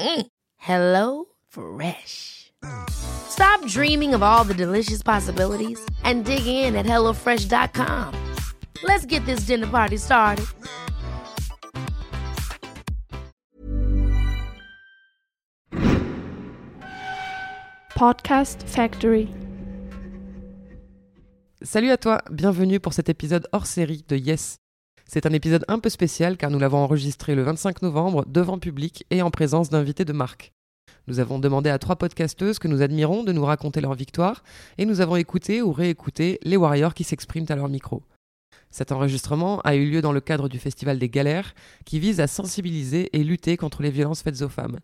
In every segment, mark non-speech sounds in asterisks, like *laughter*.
Mm. Hello Fresh. Stop dreaming of all the delicious possibilities and dig in at HelloFresh.com. Let's get this dinner party started. Podcast Factory. Salut à toi, bienvenue pour cet épisode hors série de Yes. C'est un épisode un peu spécial car nous l'avons enregistré le 25 novembre devant public et en présence d'invités de marque. Nous avons demandé à trois podcasteuses que nous admirons de nous raconter leur victoire et nous avons écouté ou réécouté les Warriors qui s'expriment à leur micro. Cet enregistrement a eu lieu dans le cadre du Festival des Galères qui vise à sensibiliser et lutter contre les violences faites aux femmes.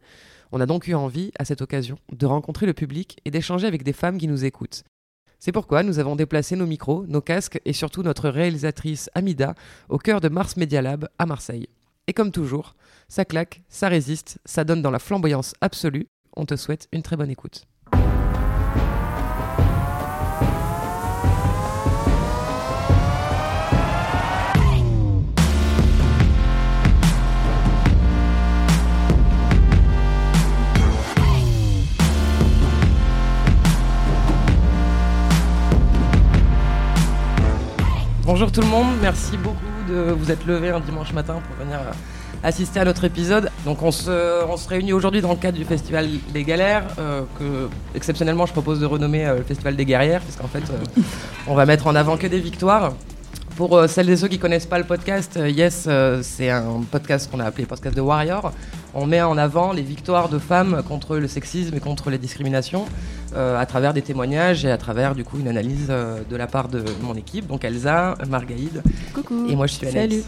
On a donc eu envie, à cette occasion, de rencontrer le public et d'échanger avec des femmes qui nous écoutent. C'est pourquoi nous avons déplacé nos micros, nos casques et surtout notre réalisatrice Amida au cœur de Mars Media Lab à Marseille. Et comme toujours, ça claque, ça résiste, ça donne dans la flamboyance absolue. On te souhaite une très bonne écoute. Bonjour tout le monde, merci beaucoup de vous être levé un dimanche matin pour venir euh, assister à notre épisode. Donc on se, réunit aujourd'hui dans le cadre du Festival des Galères, euh, que exceptionnellement je propose de renommer euh, le Festival des Guerrières, puisqu'en fait on va mettre en avant que des victoires. Pour celles et ceux qui connaissent pas le podcast, Yes, c'est un podcast qu'on a appelé podcast de Warrior. On met en avant les victoires de femmes contre le sexisme et contre les discriminations euh, à travers des témoignages et à travers du coup une analyse euh, de la part de mon équipe, donc Elsa, Margaïde Coucou. et moi je suis Annette. Salut.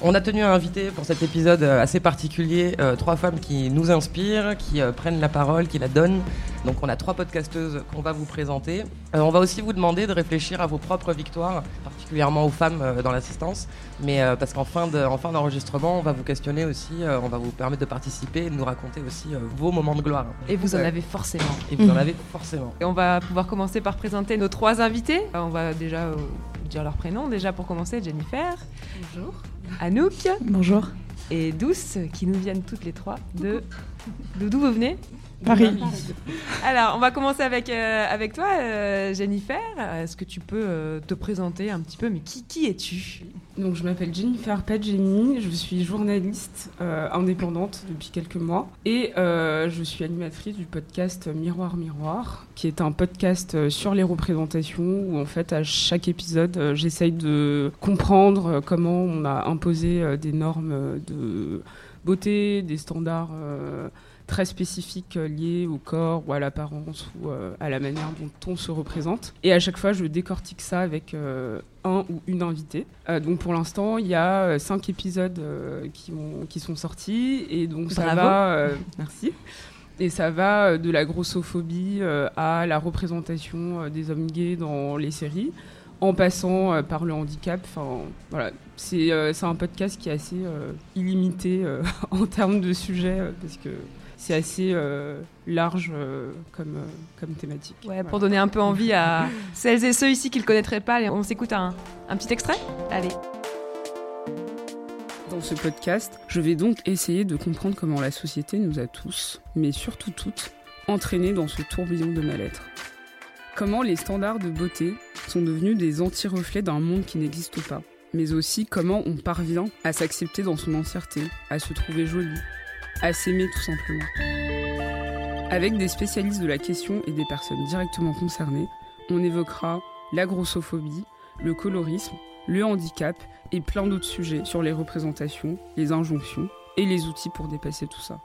On a tenu à inviter pour cet épisode euh, assez particulier euh, trois femmes qui nous inspirent, qui euh, prennent la parole, qui la donnent. Donc on a trois podcasteuses qu'on va vous présenter. Euh, on va aussi vous demander de réfléchir à vos propres victoires, particulièrement aux femmes dans l'assistance. Mais parce qu'en fin de- en fin d'enregistrement, on va vous questionner aussi, on va vous permettre de participer et de nous raconter aussi vos moments de gloire. Et vous en avez forcément. Et vous en avez forcément. Et on va pouvoir commencer par présenter nos trois invités. On va déjà dire leur prénom. Déjà pour commencer, Jennifer. Bonjour. Anouk Bonjour. et Douce, qui nous viennent toutes les trois de... de D'où vous venez? Paris. *laughs* Alors, on va commencer avec, euh, avec toi, euh, Jennifer. Est-ce que tu peux euh, te présenter un petit peu? Mais qui, qui es-tu? Donc, je m'appelle Jennifer Padgeni, je suis journaliste euh, indépendante depuis quelques mois et euh, je suis animatrice du podcast Miroir Miroir, qui est un podcast sur les représentations où en fait à chaque épisode j'essaye de comprendre comment on a imposé des normes de beauté, des standards euh, très spécifiques euh, liés au corps ou à l'apparence ou euh, à la manière dont on se représente. Et à chaque fois, je décortique ça avec euh, un ou une invitée. Donc pour l'instant, il y a cinq épisodes qui, ont- qui sont sortis et donc ça va. *laughs* merci. Et ça va de la grossophobie à la représentation des hommes gays dans les séries, en passant par le handicap. Enfin, voilà, c'est un podcast qui est assez illimité *laughs* en termes de sujet euh, parce que c'est assez euh, large euh, comme, euh, comme thématique. Ouais, pour donner un peu envie à *laughs* celles et ceux ici qui ne le connaîtraient pas, on s'écoute un, un petit extrait Allez. Dans ce podcast, je vais donc essayer de comprendre comment la société nous a tous, mais surtout toutes, entraînés dans ce tourbillon de mal-être. Comment les standards de beauté sont devenus des anti-reflets d'un monde qui n'existe pas, mais aussi comment on parvient à s'accepter dans son entièreté, à se trouver jolie, à s'aimer tout simplement. Avec des spécialistes de la question et des personnes directement concernées, on évoquera la grossophobie, le colorisme, le handicap et plein d'autres sujets sur les représentations, les injonctions et les outils pour dépasser tout ça.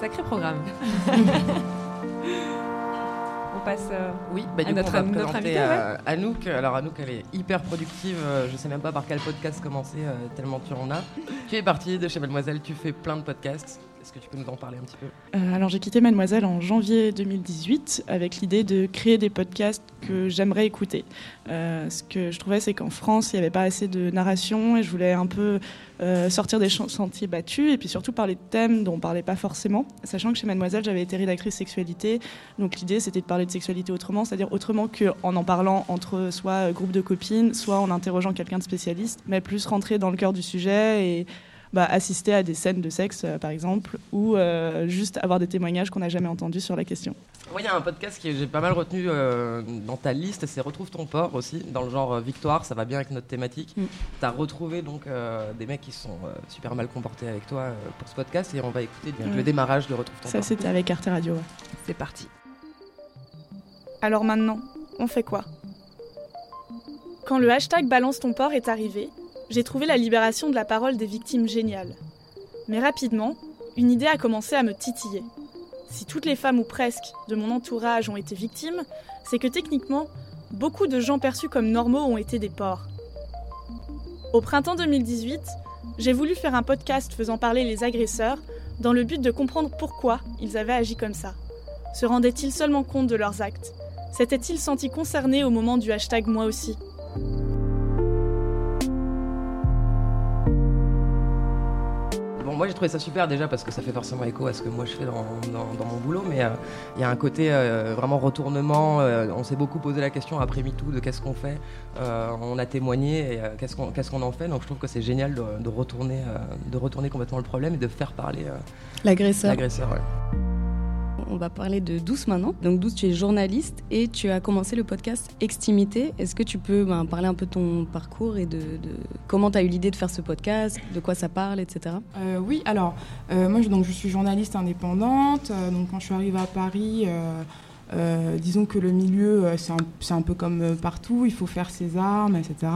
Sacré programme. *laughs* on passe. euh, Oui, bah, À notre- on va notre présenter invité, euh, Anouk. Alors Anouk, elle est hyper productive. euh, Je sais même pas par quel podcast commencer, euh, tellement tu en as. tu es partie de chez Mademoiselle, tu fais plein de podcasts. Est-ce que tu peux nous en parler un petit peu? Euh, alors j'ai quitté Mademoiselle en janvier 2018 avec l'idée de créer des podcasts que j'aimerais écouter. Euh, ce que je trouvais c'est qu'en France il n'y avait pas assez de narration et je voulais un peu euh, sortir des sentiers battus et puis surtout parler de thèmes dont on parlait pas forcément. Sachant que chez Mademoiselle j'avais été rédactrice sexualité, donc l'idée c'était de parler de sexualité autrement, c'est-à-dire autrement qu'en en parlant entre soit groupe de copines, soit en interrogeant quelqu'un de spécialiste, mais plus rentrer dans le cœur du sujet et bah, assister à des scènes de sexe, euh, par exemple, ou euh, juste avoir des témoignages qu'on n'a jamais entendus sur la question. Il y a un podcast que j'ai pas mal retenu euh, dans ta liste, c'est Retrouve ton port aussi, dans le genre victoire, ça va bien avec notre thématique. Mm. Tu as retrouvé donc euh, des mecs qui sont euh, super mal comportés avec toi euh, pour ce podcast et on va écouter le démarrage de Retrouve ton Ça, port. c'était avec Arte Radio. ouais. C'est parti. Alors maintenant, on fait quoi? Quand le hashtag Balance ton port est arrivé, j'ai trouvé la libération de la parole des victimes géniale. Mais rapidement, une idée a commencé à me titiller. Si toutes les femmes ou presque de mon entourage ont été victimes, c'est que techniquement, beaucoup de gens perçus comme normaux ont été des porcs. Au printemps 2018, j'ai voulu faire un podcast faisant parler les agresseurs dans le but de comprendre pourquoi ils avaient agi comme ça. Se rendaient-ils seulement compte de leurs actes? S'étaient-ils sentis concernés au moment du hashtag moi aussi? Bon, moi j'ai trouvé ça super déjà parce que ça fait forcément écho à ce que moi je fais dans, dans- dans mon boulot, mais euh, il y a un côté euh, vraiment retournement. euh, on s'est beaucoup posé la question après MeToo de qu'est-ce qu'on fait. On a témoigné et qu'est-ce qu'on en fait. Donc je trouve que c'est génial de, de retourner, de retourner complètement le problème et de faire parler L'agresseur. l'agresseur. ouais. On va parler de Douce maintenant. Donc Douce, tu es journaliste et tu as commencé le podcast Extimité. Est-ce que tu peux ben, parler un peu de ton parcours et de, comment tu as eu l'idée de faire ce podcast, de quoi ça parle, etc. Euh, oui, alors, euh, moi je, suis journaliste indépendante. euh, donc quand je suis arrivée à Paris, euh, disons que le milieu, euh, c'est un, c'est un peu comme euh, partout, il faut faire ses armes, etc.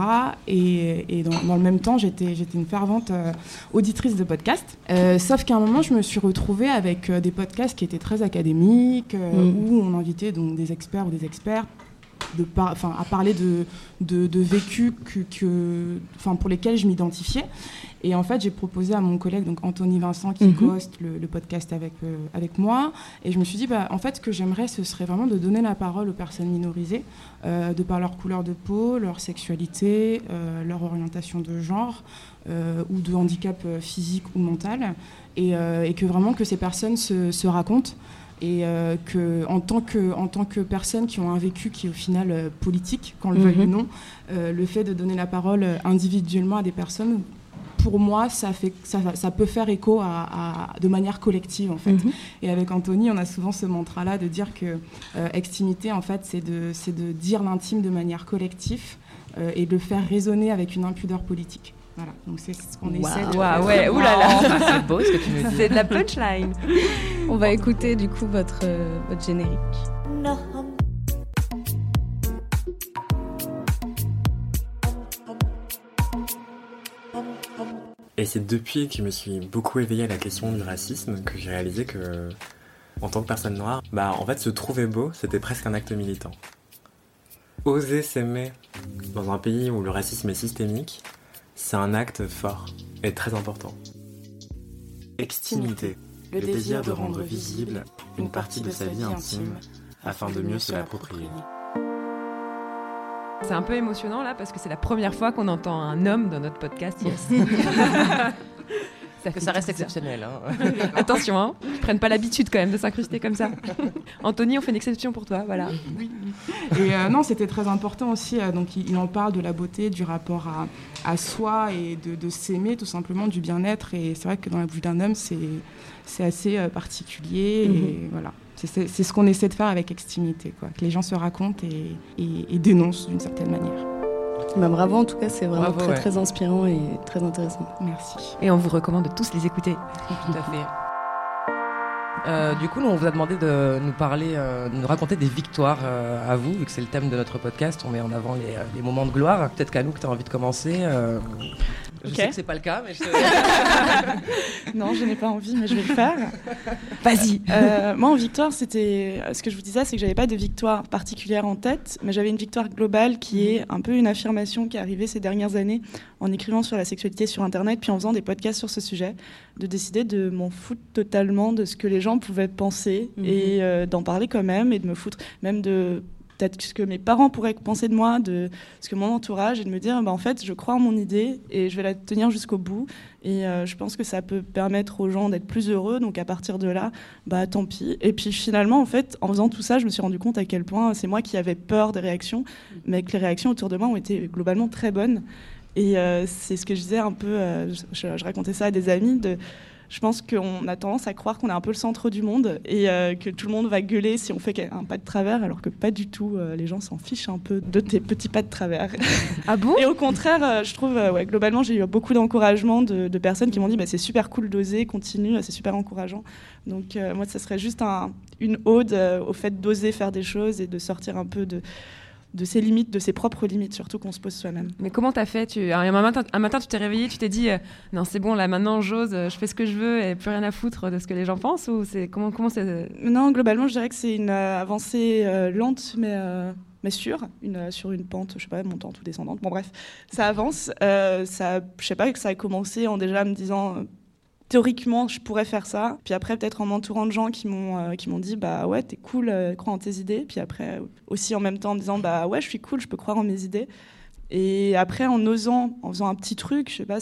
Et, et dans, dans le même temps, j'étais j'étais une fervente euh, auditrice de podcasts. Euh, sauf qu'à un moment, je me suis retrouvée avec des podcasts qui étaient très académiques, Mm. où on invitait donc, des experts ou des experts de par- enfin, à parler de, de, de vécus que, pour lesquels je m'identifiais. Et en fait, j'ai proposé à mon collègue, donc Anthony Vincent, qui Mhm. co-hoste le, le podcast avec, euh, avec moi. Et je me suis dit, bah, en fait, ce que j'aimerais, ce serait vraiment de donner la parole aux personnes minorisées, euh, de par leur couleur de peau, leur sexualité, euh, leur orientation de genre ou de handicap physique ou mental. Et, et que vraiment que ces personnes se, se racontent. Et euh, que, en tant que, en tant que personnes qui ont un vécu qui est au final euh, politique, qu'on le veuille Mhm. ou non, euh, le fait de donner la parole euh, individuellement à des personnes, pour moi, ça, fait, ça, ça peut faire écho à, à- de manière collective, en fait. Mhm. Et avec Anthony, on a souvent ce mantra-là de dire que extimité, en fait, c'est de, de dire l'intime de manière collective et de le faire résonner avec une impudeur politique. Voilà, donc c'est ce qu'on Waouh. essaie de faire. ouais, oulala. Ah, c'est beau ce que tu nous dis. C'est de la punchline. On va écouter du coup votre, euh, votre générique. Et c'est depuis que je me suis beaucoup éveillé à la question du racisme que j'ai réalisé que, en tant que personne noire, bah en fait se trouver beau, c'était presque un acte militant. Oser s'aimer dans un pays où le racisme est systémique, c'est un acte fort et très important. Extimité, le désir de rendre visible une partie de sa vie intime afin de mieux se l'approprier. C'est un peu émotionnant là parce que c'est la première fois qu'on entend un homme dans notre podcast. Yes. *laughs* Que fait ça reste exceptionnel. hein. *laughs* Attention, hein, ils prennent pas l'habitude quand même de s'incruster comme ça. *laughs* Anthony, on fait une exception pour toi, voilà. Et euh, non, c'était très important aussi. euh, donc, il, il en parle de la beauté, du rapport à, à soi et de, de s'aimer, tout simplement, du bien-être. Et c'est vrai que dans la bouche d'un homme, c'est c'est assez euh, particulier. Et voilà. C'est- ce qu'on essaie de faire avec Extimité, quoi. Que les gens se racontent et, et- et dénoncent d'une certaine manière. Bah, bravo en tout cas, c'est vraiment Bravo, très ouais. très inspirant et très intéressant. Merci. Et on vous recommande de tous les écouter. Tout à fait. Euh, du coup, nous, on vous a demandé de nous parler, euh, de nous raconter des victoires euh, à vous, vu que c'est le thème de notre podcast. On met en avant les, les moments de gloire. Peut-être qu'Anouk, tu as envie de commencer. Je sais que c'est pas le cas, mais je *laughs* Non, je n'ai pas envie, mais je vais le faire. *laughs* Vas-y. Euh, moi, en victoire, c'était. Ce que je vous disais, c'est que j'avais pas de victoire particulière en tête, mais j'avais une victoire globale qui est un peu une affirmation qui est arrivée ces dernières années en écrivant sur la sexualité sur Internet, puis en faisant des podcasts sur ce sujet, de décider de m'en foutre totalement de ce que les gens pouvaient penser Mhm. et euh, d'en parler quand même et de me foutre même de peut-être ce que mes parents pourraient penser de moi, de ce que mon entourage, et de me dire, bah, en fait, je crois en mon idée et je vais la tenir jusqu'au bout. Et euh, je pense que ça peut permettre aux gens d'être plus heureux. Donc à partir de là, bah tant pis. Et puis finalement, en fait, en faisant tout ça, je me suis rendu compte à quel point c'est moi qui avais peur des réactions, mais que les réactions autour de moi ont été globalement très bonnes. Et euh, c'est ce que je disais un peu, euh, je, racontais ça à des amis, je pense qu'on a tendance à croire qu'on est un peu le centre du monde et euh, que tout le monde va gueuler si on fait un pas de travers, alors que pas du tout. euh, les gens s'en fichent un peu de tes petits pas de travers. Ah bon? *laughs* Et au contraire, euh, je trouve, ouais, globalement, j'ai eu beaucoup d'encouragement de, de personnes qui m'ont dit bah, c'est super cool d'oser, continue, c'est super encourageant. Donc, moi, ça serait juste un- une ode au fait d'oser faire des choses et de sortir un peu de, de ses limites, de ses propres limites, surtout qu'on se pose soi-même. Mais comment t'as fait? Tu... Alors, un, matin, un matin, tu t'es réveillé, tu t'es dit euh, non, c'est bon, là maintenant j'ose, euh, je fais ce que je veux et plus rien à foutre de ce que les gens pensent Ou c'est comment comment c'est Non, globalement, je dirais que c'est une euh, avancée euh, lente, mais, euh, mais sûre, une, euh, sur une pente, je sais pas, montante ou descendante. Bon, bref, ça avance. Euh, ça, je sais pas que ça a commencé en déjà me disant. Théoriquement, je pourrais faire ça. Puis après, peut-être en m'entourant de gens qui m'ont euh, qui m'ont dit bah ouais, t'es cool, euh, crois en tes idées. Puis après, aussi en même temps en me disant bah ouais, je suis cool, je peux croire en mes idées. Et après, en osant, en faisant un petit truc, je sais pas,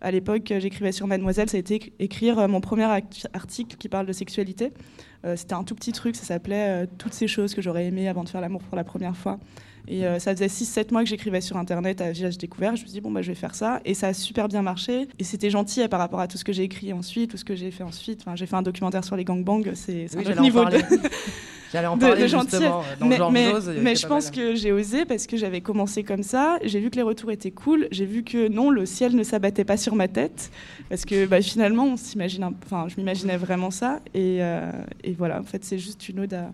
à l'époque, j'écrivais sur Mademoiselle, ça a été éc- écrire euh, mon premier article qui parle de sexualité. C'était un tout petit truc, ça s'appelait Toutes ces choses que j'aurais aimé avant de faire l'amour pour la première fois. Et euh, ça faisait 6-7 mois que j'écrivais sur Internet à Village Découvert. Je me suis dit, bon, bah, je vais faire ça. Et ça a super bien marché. Et c'était gentil euh, par rapport à tout ce que j'ai écrit ensuite, tout ce que j'ai fait ensuite. Enfin, j'ai fait un documentaire sur les gangbangs. C'est Oui, un autre niveau de, *laughs* J'allais en de- parler de justement. Dans le mais, genre je pense mal. que j'ai osé parce que j'avais commencé comme ça. J'ai vu que les retours étaient cool. J'ai vu que non, le ciel ne s'abattait pas sur ma tête. Parce que bah, finalement, on s'imagine enfin, je m'imaginais vraiment ça. Et, euh, et voilà, en fait, c'est juste une ode à,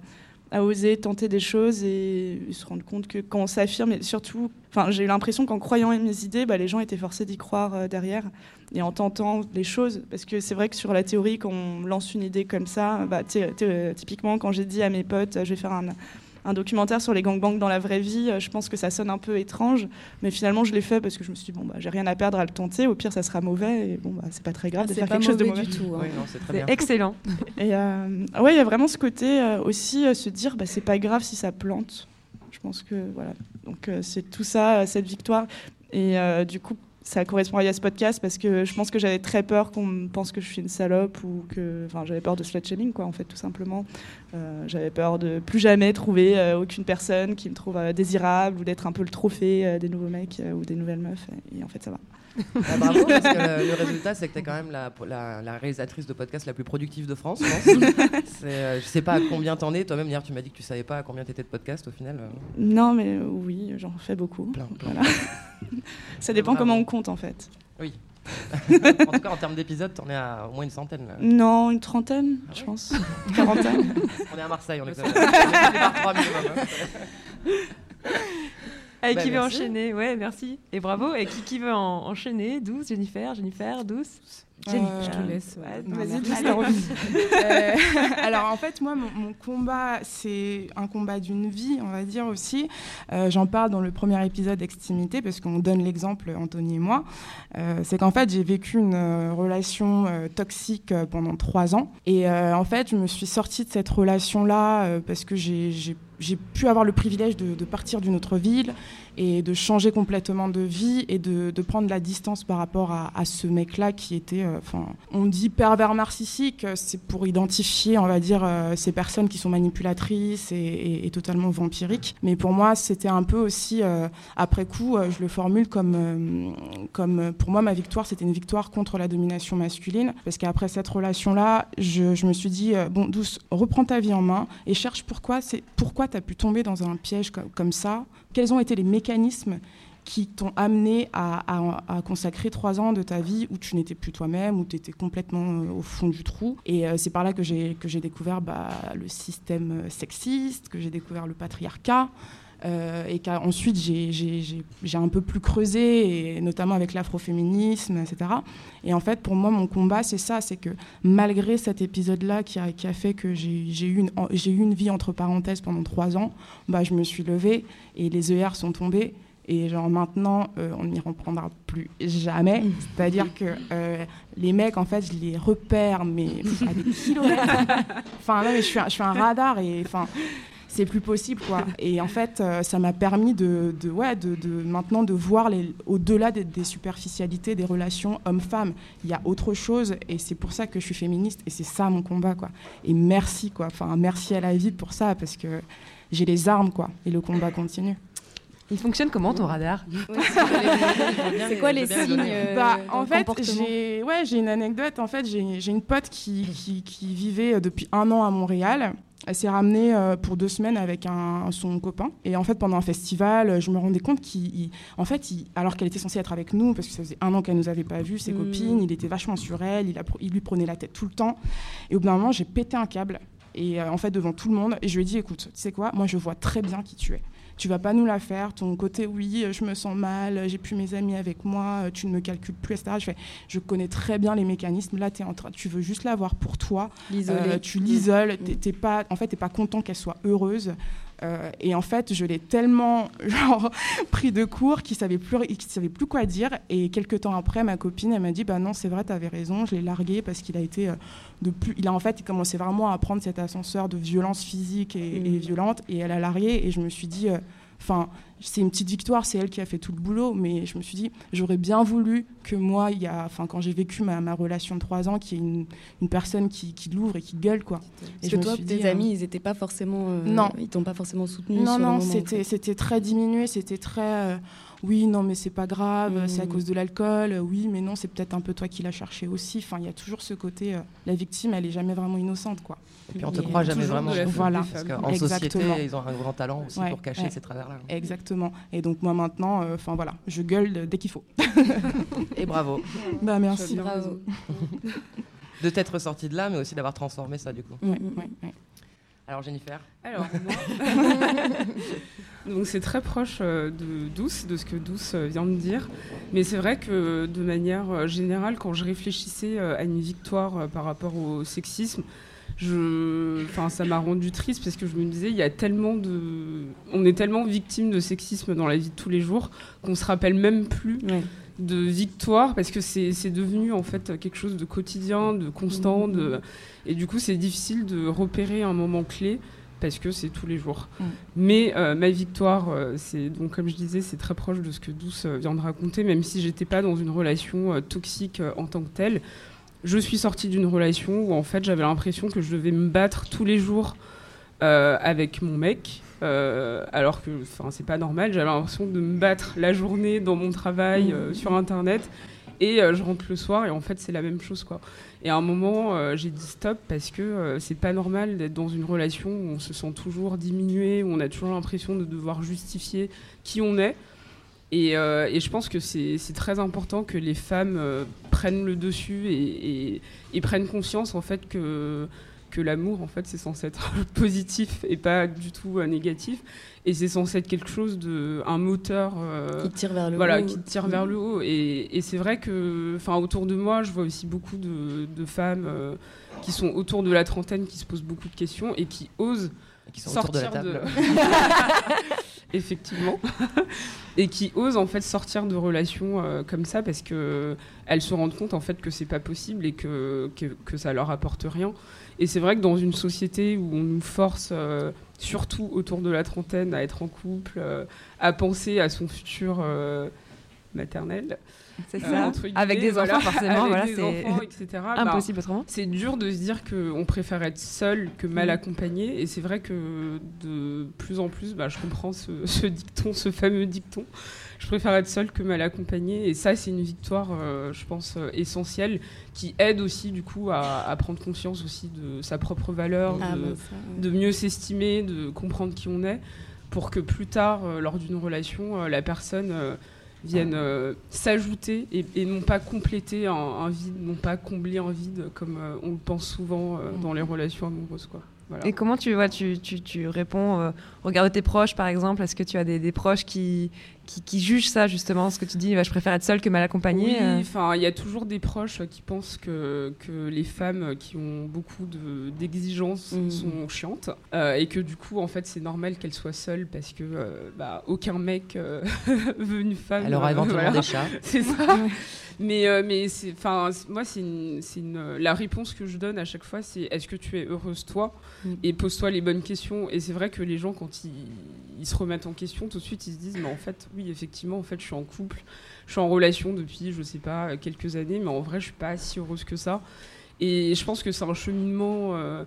à oser tenter des choses et se rendre compte que quand on s'affirme, et surtout, enfin, j'ai eu l'impression qu'en croyant en mes idées, bah, les gens étaient forcés d'y croire euh, derrière et en tentant les choses. Parce que c'est vrai que sur la théorie, quand on lance une idée comme ça, bah, ty- typiquement, quand j'ai dit à mes potes, euh, je vais faire un, un documentaire sur les gangbangs dans la vraie vie, euh, je pense que ça sonne un peu étrange, mais finalement, je l'ai fait parce que je me suis dit, bon, bah, j'ai rien à perdre à le tenter, au pire, ça sera mauvais, et bon, bah, c'est pas très grave de C'est faire pas quelque chose de mauvais du tout. hein. Oui, c'est excellent. *laughs* Et euh, ouais, il y a vraiment ce côté euh, aussi, euh, se dire, bah, c'est pas grave si ça plante. Je pense que voilà. Donc euh, c'est tout ça, euh, cette victoire. Et euh, du coup, ça correspond à ce podcast parce que je pense que j'avais très peur qu'on pense que je suis une salope ou que, enfin, j'avais peur de slut shaming, quoi, en fait, tout simplement. Euh, j'avais peur de plus jamais trouver euh, aucune personne qui me trouve euh, désirable ou d'être un peu le trophée des nouveaux mecs ou des nouvelles meufs. Et, en fait, ça va. Ah, bravo, parce que le, le résultat, c'est que tu es quand même la, la- la réalisatrice de podcast la plus productive de France, je pense. Euh, je sais pas à combien t'en es. Toi-même, hier, tu m'as dit que tu savais pas à combien t'étais de podcast au final. euh, Non, mais euh, oui, j'en fais beaucoup. plein, plein. Voilà. ça dépend Bravo. comment on compte, en fait. *laughs* en tout cas, en termes d'épisodes, t'en es à au moins une centaine. là. Non, une trentaine, Ah je pense. Une quarantaine. On est à Marseille, on est on est par trois minimum. hein. Et Bah, qui veut enchaîner Ouais, merci. Et bravo. Et qui, qui veut en- enchaîner? Douce, Jennifer, Jennifer, Douce? Jennifer, je te Euh, laisse. ouais. Vas-y. Douce, t'as envie. Euh, *laughs* alors en fait, moi, mon, mon combat, c'est un combat d'une vie, on va dire aussi. Euh, J'en parle dans le premier épisode Extimité, parce qu'on donne l'exemple, Anthony et moi. Euh, c'est qu'en fait, j'ai vécu une euh, relation euh, toxique euh, pendant trois ans. Et euh, en fait, je me suis sortie de cette relation-là euh, parce que j'ai- j'ai pu avoir le privilège de, partir d'une autre ville et de changer complètement de vie et de, prendre la distance par rapport à, ce mec-là qui était, euh, enfin, on dit pervers narcissique, euh, c'est pour identifier, on va dire, euh, ces personnes qui sont manipulatrices et, totalement vampiriques. Mais pour moi, c'était un peu aussi, après coup, je le formule comme, comme, pour moi, ma victoire, c'était une victoire contre la domination masculine, parce qu'après cette relation-là, je, me suis dit, bon, douce, reprends ta vie en main et cherche pourquoi, c'est pourquoi tu as pu tomber dans un piège co- comme ça, quels ont été les mécanismes qui t'ont amené à, consacrer trois ans de ta vie où tu n'étais plus toi-même, où tu étais complètement au fond du trou? Et c'est par là que j'ai découvert bah, le système sexiste, que j'ai découvert le patriarcat. Euh, et qu'ensuite j'ai un peu plus creusé, et notamment avec l'afroféminisme, etc. Et en fait, pour moi, mon combat, c'est ça, c'est que malgré cet épisode-là qui a, qui a, fait que j'ai eu, une, eu une vie entre parenthèses pendant trois ans, bah, je me suis levée et les ER sont tombés. Et genre maintenant, euh, on n'y reprendra plus jamais. C'est-à-dire que euh, les mecs, en fait, je les repère, mais à des kilomètres. *laughs* enfin, non, mais je suis, je suis un radar et enfin, c'est plus possible quoi. Et en fait, euh, ça m'a permis de, de ouais, de, de, maintenant de voir au-delà des, des, superficialités des relations hommes-femmes. Il y a autre chose et c'est pour ça que je suis féministe et c'est ça mon combat quoi. Et merci quoi. Enfin, merci à la vie pour ça parce que j'ai les armes quoi et le combat continue. Il fonctionne comment ton radar? C'est quoi les signes euh, bah, En fait, j'ai ouais, une anecdote. En fait, j'ai une pote qui, qui, qui, vivait depuis un an à Montréal elle s'est ramenée euh, pour deux semaines avec un, son copain. Et en fait, pendant un festival, je me rendais compte qu'il, en fait, alors qu'elle était censée être avec nous, parce que ça faisait un an qu'elle nous avait pas vus, ses mm. copines, il était vachement sur elle, il, a, il lui prenait la tête tout le temps. Et au bout d'un moment, j'ai pété un câble. Et euh, en fait, devant tout le monde, et je lui ai dit, écoute, tu sais quoi, moi, je vois très bien qui tu es tu vas pas nous la faire. Ton côté, oui, je me sens mal, j'ai plus mes amis avec moi, tu ne me calcules plus, etc. Je, fais, je connais très bien les mécanismes. Là, es en train, tu veux juste l'avoir pour toi. Euh, tu l'isoles. T'es pas, en fait, t'es pas content qu'elle soit heureuse. Euh, et en fait, je l'ai tellement *laughs* genre, pris de court qu'il savait plus, savait plus quoi dire. Et quelques temps après, ma copine, elle m'a dit, bah non, c'est vrai, tu avais raison. Je l'ai largué parce qu'il a été euh, de plus, il a en fait commencé vraiment à prendre cet ascenseur de violence physique et, et mmh. violente. Et elle a largué. Et je me suis dit, euh, enfin, c'est une petite victoire, c'est elle qui a fait tout le boulot, mais je me suis dit, j'aurais bien voulu que moi, il y a, enfin, quand j'ai vécu ma, ma, relation de trois ans, qu'il y ait une, une personne qui, qui l'ouvre et qui gueule, quoi. et que toi, tes amis, ils n'étaient pas forcément, euh, non, ils t'ont pas forcément soutenu. Non, non, c'était, c'était très diminué, c'était très. Euh, oui, non, mais c'est pas grave, c'est à mmh. cause de l'alcool, oui, mais non, c'est peut-être un peu toi qui l'as cherché aussi. Enfin, il y a toujours ce côté, euh, la victime, elle est jamais vraiment innocente, quoi. Et puis on te croit jamais vraiment. Voilà. Parce qu'en société, ils ont un grand talent aussi pour cacher ces travers-là. Exactement. Et donc moi maintenant, euh, enfin voilà, je gueule dès qu'il faut. *laughs* Et bravo. Bah merci. Bravo. *laughs* de t'être sorti de là, mais aussi d'avoir transformé ça du coup. Oui, oui, oui. Alors Jennifer Alors *laughs* Donc c'est très proche euh, de Douce, de ce que Douce euh, vient de dire. Mais c'est vrai que de manière euh, générale, quand je réfléchissais à une victoire par rapport au sexisme, je... enfin, ça m'a rendu triste parce que je me disais, il y a tellement de... On est tellement victime de sexisme dans la vie de tous les jours qu'on se rappelle même plus de victoire parce que c'est devenu en fait quelque chose de quotidien, de constant, de... et du coup c'est difficile de repérer un moment clé parce que c'est tous les jours. Mm. Mais euh, ma victoire, euh, c'est donc comme je disais, c'est très proche de ce que Douce euh, vient de raconter, même si j'étais pas dans une relation toxique en tant que telle. Je suis sortie d'une relation où en fait j'avais l'impression que je devais me battre tous les jours avec mon mec, euh, alors que c'est pas normal. J'avais l'impression de me battre la journée dans mon travail euh, sur Internet. Et euh, je rentre le soir et en fait c'est la même chose quoi. Et à un moment j'ai dit stop parce que c'est pas normal d'être dans une relation où on se sent toujours diminué, où on a toujours l'impression de devoir justifier qui on est. Et, et je pense que c'est très important que les femmes prennent le dessus et, et, prennent conscience en fait que que l'amour, en fait, c'est censé être *laughs* positif et pas du tout euh, négatif. Et c'est censé être quelque chose de. un moteur. Euh, qui tire vers le voilà, haut. qui tire vers le haut. Et, et c'est vrai que. Enfin, autour de moi, je vois aussi beaucoup de, de femmes euh, qui sont autour de la trentaine, qui se posent beaucoup de questions et qui osent. qui sont sortir autour de la table. *laughs* Effectivement. *laughs* et qui osent en fait sortir de relations comme ça parce que elles se rendent compte en fait que c'est pas possible et que, que, que ça leur apporte rien. Et c'est vrai que dans une société où on nous force, euh, surtout autour de la trentaine, à être en couple, euh, à penser à son futur euh, maternel. C'est ça, avec des enfants forcément, voilà, c'est bah, impossible autrement. C'est dur de se dire qu'on préfère être seul que mal mm. accompagné, et c'est vrai que de plus en plus, bah, je comprends ce, *laughs* ce dicton, ce fameux dicton je préfère être seule que mal accompagnée. Et ça, c'est une victoire, euh, je pense, euh, essentielle, qui aide aussi, du coup, à, prendre conscience aussi de sa propre valeur, ah, bah, de, mieux s'estimer, de comprendre qui on est, pour que plus tard, euh, lors d'une relation, la personne viennent euh, s'ajouter et, et non pas compléter un, un vide, non pas combler un vide comme on le pense souvent euh, dans les relations amoureuses. Quoi. Voilà. Et comment tu, vois, tu, tu, tu réponds euh, au regard de tes proches, par exemple? Est-ce que tu as des, des proches qui, qui, qui jugent ça, justement Ce que tu dis, bah, je préfère être seule que mal accompagnée Oui, euh. enfin, il y a toujours des proches qui pensent que, que les femmes qui ont beaucoup de- d'exigences Mhm. sont chiantes euh, et que du coup, en fait, c'est normal qu'elles soient seules parce que euh, bah, aucun mec euh, *laughs* veut une femme. Elle aura euh, éventuellement voilà. des chats. *laughs* C'est ça. Mais, euh, mais c'est, enfin, moi, c'est une, c'est une, la réponse que je donne à chaque fois, c'est est-ce que tu es heureuse toi? Mm. Et pose-toi les bonnes questions. Et c'est vrai que les gens, quand ils, ils se remettent en question, tout de suite, ils se disent, mais en fait, oui, effectivement, en fait, je suis en couple, je suis en relation depuis, je sais pas, quelques années, mais en vrai, je suis pas si heureuse que ça. Et je pense que c'est un cheminement, euh,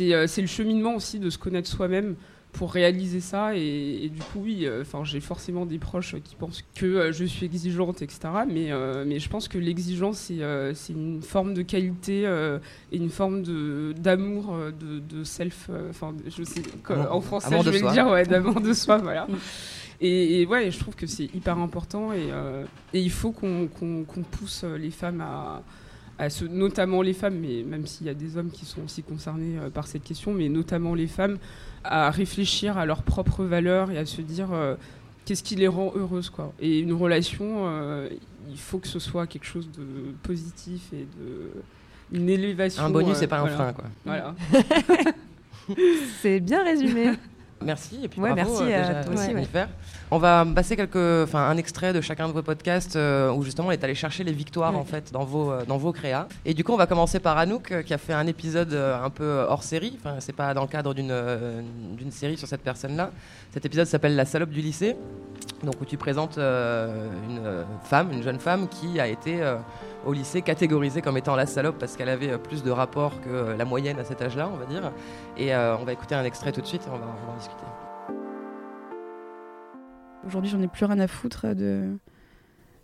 euh, c'est le cheminement aussi de se connaître soi-même pour réaliser ça et, et du coup oui euh, j'ai forcément des proches qui pensent que euh, je suis exigeante etc mais euh, mais je pense que l'exigence c'est une forme de qualité et une forme de d'amour euh, de, de self enfin je sais en français je de vais le dire ouais d'amour de soi voilà. Et, et ouais je trouve que c'est hyper important et, et il faut qu'on qu'on pousse les femmes à à ce, notamment les femmes, mais même s'il y a des hommes qui sont aussi concernés euh, par cette question, mais notamment les femmes, à réfléchir à leurs propres valeurs et à se dire euh, qu'est-ce qui les rend heureuses. Quoi. Et une relation, euh, il faut que ce soit quelque chose de positif et de une élévation. Un bonus, euh, c'est pas un voilà. frein, quoi. Voilà. *laughs* C'est bien résumé. Merci et puis Ouais, bravo, merci euh, à déjà, toi aussi, ouais. Jennifer. On va passer quelques, enfin un extrait de chacun de vos podcasts euh, où justement on est allé chercher les victoires en fait dans vos euh, dans vos créas. Et du coup on va commencer par Anouk euh, qui a fait un épisode euh, un peu hors série. Enfin c'est pas dans le cadre d'une euh, d'une série sur cette personne-là. Cet épisode s'appelle La salope du lycée. Donc où tu présentes euh, une euh, femme, une jeune femme qui a été euh, au lycée catégorisée comme étant la salope parce qu'elle avait euh, plus de rapports que euh, la moyenne à cet âge-là, on va dire. Et euh, on va écouter un extrait tout de suite et on va, en discuter. Aujourd'hui, j'en ai plus rien à foutre de,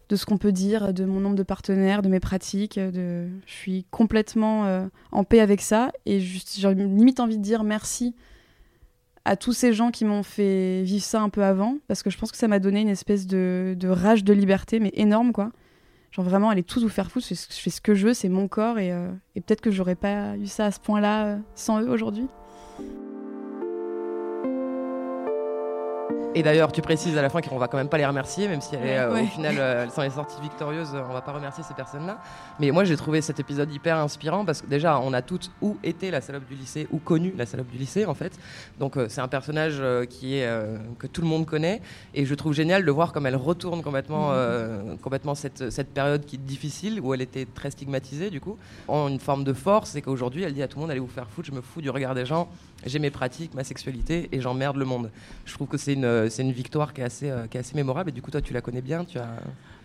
de ce qu'on peut dire, de mon nombre de partenaires, de mes pratiques. De... Je suis complètement en paix avec ça. Et j'ai limite envie de dire merci à tous ces gens qui m'ont fait vivre ça un peu avant. Parce que je pense que ça m'a donné une espèce de rage de liberté, mais énorme, quoi. Genre vraiment, aller tout vous faire foutre. Je fais ce- que je veux, c'est mon corps. Et, euh, et peut-être que j'aurais pas eu ça à ce point-là euh, sans eux aujourd'hui. Et d'ailleurs, tu précises à la fin qu'on va quand même pas les remercier, même si elle est, euh, Ouais. au final euh, elles sont les sorties victorieuses, euh, on va pas remercier ces personnes-là. Mais moi, j'ai trouvé cet épisode hyper inspirant parce que déjà, on a toutes ou été la salope du lycée ou connu la salope du lycée en fait. Donc euh, c'est un personnage euh, qui est euh, que tout le monde connaît et je trouve génial de voir comme elle retourne complètement, euh, complètement cette, cette période qui est difficile où elle était très stigmatisée du coup en une forme de force et qu'aujourd'hui elle dit à tout le monde allez vous faire foutre, je me fous du regard des gens, j'ai mes pratiques, ma sexualité et j'emmerde le monde. Je trouve que c'est une, c'est une victoire qui est, assez, euh, qui est assez mémorable. Et du coup, toi, tu la connais bien. Tu as...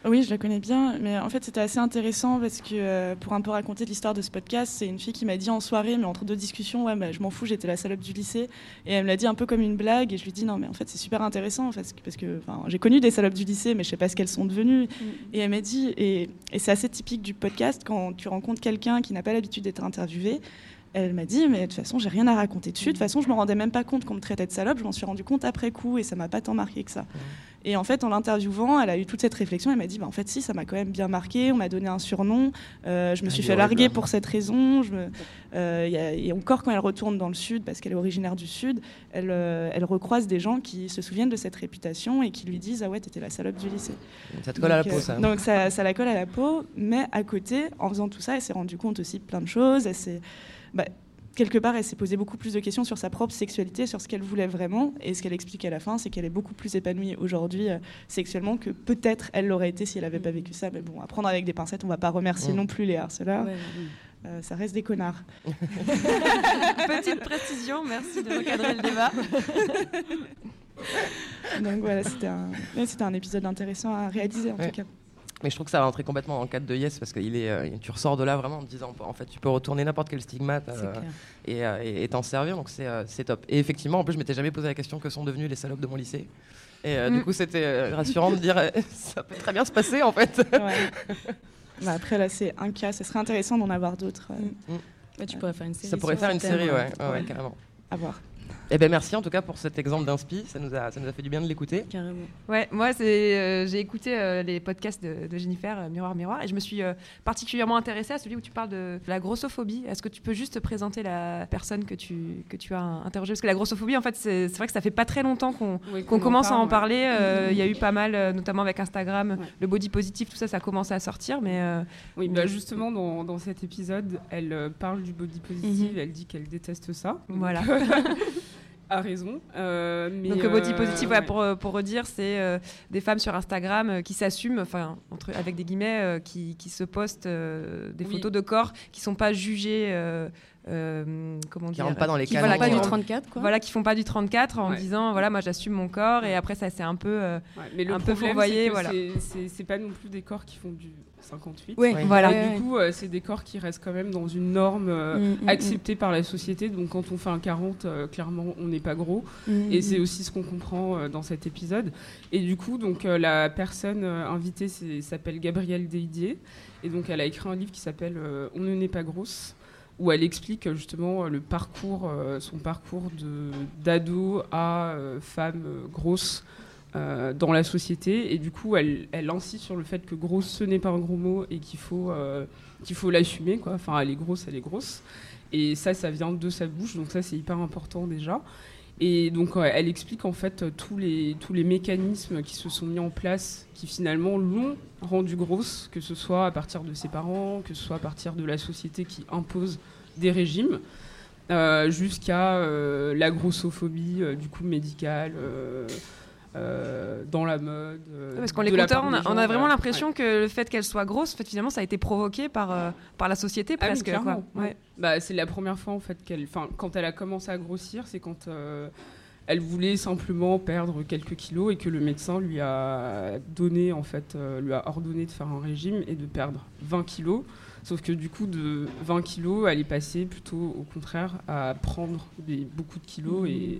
Oui, je la connais bien, mais en fait c'était assez intéressant parce que euh, pour un peu raconter l'histoire de ce podcast, c'est une fille qui m'a dit en soirée, mais entre deux discussions, ouais, bah, je m'en fous, j'étais la salope du lycée, et elle me l'a dit un peu comme une blague, et je lui dis non, mais en fait c'est super intéressant parce que, parce que enfin, j'ai connu des salopes du lycée, mais je sais pas ce qu'elles sont devenues, et elle m'a dit, et, et c'est assez typique du podcast quand tu rencontres quelqu'un qui n'a pas l'habitude d'être interviewé. Elle m'a dit, mais de toute façon, j'ai rien à raconter dessus. De toute façon, je me rendais même pas compte qu'on me traitait de salope. Je m'en suis rendu compte après coup et ça m'a pas tant marqué que ça. Et en fait, en l'interviewant, elle a eu toute cette réflexion. Elle m'a dit, bah, en fait, si, ça m'a quand même bien marqué. On m'a donné un surnom. Euh, je me suis fait larguer hein. pour cette raison. Je me- euh, y a- et encore, quand elle retourne dans le sud, parce qu'elle est originaire du sud, elle, euh, elle recroise des gens qui se souviennent de cette réputation et qui lui disent, ah ouais, t'étais la salope du lycée. Ça te colle à la peau, ça. Donc ça, ça la colle à la peau, mais à côté, en faisant tout ça, elle s'est rendue compte aussi de plein de choses. Elle s'est, bah, quelque part, elle s'est posé beaucoup plus de questions sur sa propre sexualité, sur ce qu'elle voulait vraiment. Et ce qu'elle explique à la fin, c'est qu'elle est beaucoup plus épanouie aujourd'hui euh, sexuellement que peut-être elle l'aurait été si elle n'avait pas vécu ça. Mais bon, à prendre avec des pincettes, on va pas remercier Mm. non plus les harceleurs. Ouais, Euh, ça reste des connards. *laughs* Petite précision, merci de recadrer le débat. *laughs* Donc voilà, c'était un, un épisode intéressant à réaliser en Ouais. tout cas. Mais je trouve que ça va rentrer complètement dans le cadre de Yes parce que il est, euh, tu ressors de là vraiment en te disant en fait tu peux retourner n'importe quel stigmate euh, et euh, et- et t'en servir donc c'est euh, c'est top. Et effectivement en plus je m'étais jamais posé la question que sont devenues les salopes de mon lycée. Et euh, du Mm. coup c'était euh, rassurant de dire *laughs* ça peut très bien se passer en fait. Ouais. *laughs* Bah, après là, c'est un cas. Ce serait intéressant d'en avoir d'autres. euh, Ouais, tu pourrais faire une série. ça pourrait faire une thème, série ouais, ouais, ouais. carrément. à voir. Eh ben merci en tout cas pour cet exemple d'inspi, ça nous a, ça nous a fait du bien de l'écouter. Carrément. Ouais, moi c'est, euh, j'ai écouté euh, les podcasts de, de Jennifer euh, Miroir Miroir et je me suis euh, particulièrement intéressée à celui où tu parles de la grossophobie. Est-ce que tu peux juste présenter la personne que tu que tu as interrogée? Parce que la grossophobie, en fait, c'est, c'est vrai que ça fait pas très longtemps qu'on, Oui, commence à en parler. Mhm. Il y a eu pas mal, notamment avec Instagram, Ouais. le body positif, tout ça, ça commence à sortir, mais euh, Oui, bah justement, dans, dans cet épisode, elle parle du body positive, elle dit qu'elle déteste ça. Voilà. *laughs* a raison. euh, mais, Donc le body euh, positive, ouais, ouais. pour, euh, pour redire, c'est euh, des femmes sur Instagram euh, qui s'assument, enfin entre avec des guillemets, euh, qui, qui se postent euh, des Oui. photos de corps qui sont pas jugées, euh, euh, comment dire, rentrent pas dans les qui, canons, voilà, Pas qui du euh, rentrent- 34, quoi. Voilà, qui font pas du 34 en Ouais. disant voilà, moi j'assume mon corps et après ça c'est un peu euh, Ouais, mais le un peu problème, fourvoyé, c'est que voilà. c'est- c'est- c'est pas non plus des corps qui font du 58. Ouais, Ouais. voilà. Et du coup, euh, c'est des corps qui restent quand même dans une norme euh, Mm, mm, acceptée par la société. Donc quand on fait un 40, euh, clairement, on n'est pas gros. mm, mm, Et mm. c'est aussi ce qu'on comprend dans cet épisode. Et du coup, donc la personne invitée s'appelle Gabrielle Deidier. Et donc elle a écrit un livre qui s'appelle On ne n'est pas grosse, où elle explique justement le parcours, son parcours de d'ado à femme grosse. Euh, dans la société. Et du coup elle, elle insiste sur le fait que grosse ce n'est pas un gros mot et qu'il faut euh, qu'il faut l'assumer quoi. Enfin elle est grosse elle est grosse. Et ça ça vient de sa bouche donc ça c'est hyper important déjà. Et donc elle explique en fait tous les, tous les mécanismes qui se sont mis en place, qui finalement l'ont rendue grosse, que ce soit à partir de ses parents, que ce soit à partir de la société qui impose des régimes, euh, jusqu'à la grossophobie du coup médicale. Euh, dans la mode. euh, parce de la l'écoutant, part on a, gens, on a vraiment l'impression que le fait qu'elle soit grosse, en fait, finalement, ça a été provoqué par, euh, par la société Ah oui, presque. quoi. Ouais. Bah, c'est la première fois en fait qu'elle, enfin, quand elle a commencé à grossir, c'est quand euh, elle voulait simplement perdre quelques kilos et que le médecin lui a donné en fait, euh, lui a ordonné de faire un régime et de perdre 20 kilos. Sauf que du coup, de 20 kilos, elle est passée plutôt au contraire à prendre des, beaucoup de kilos et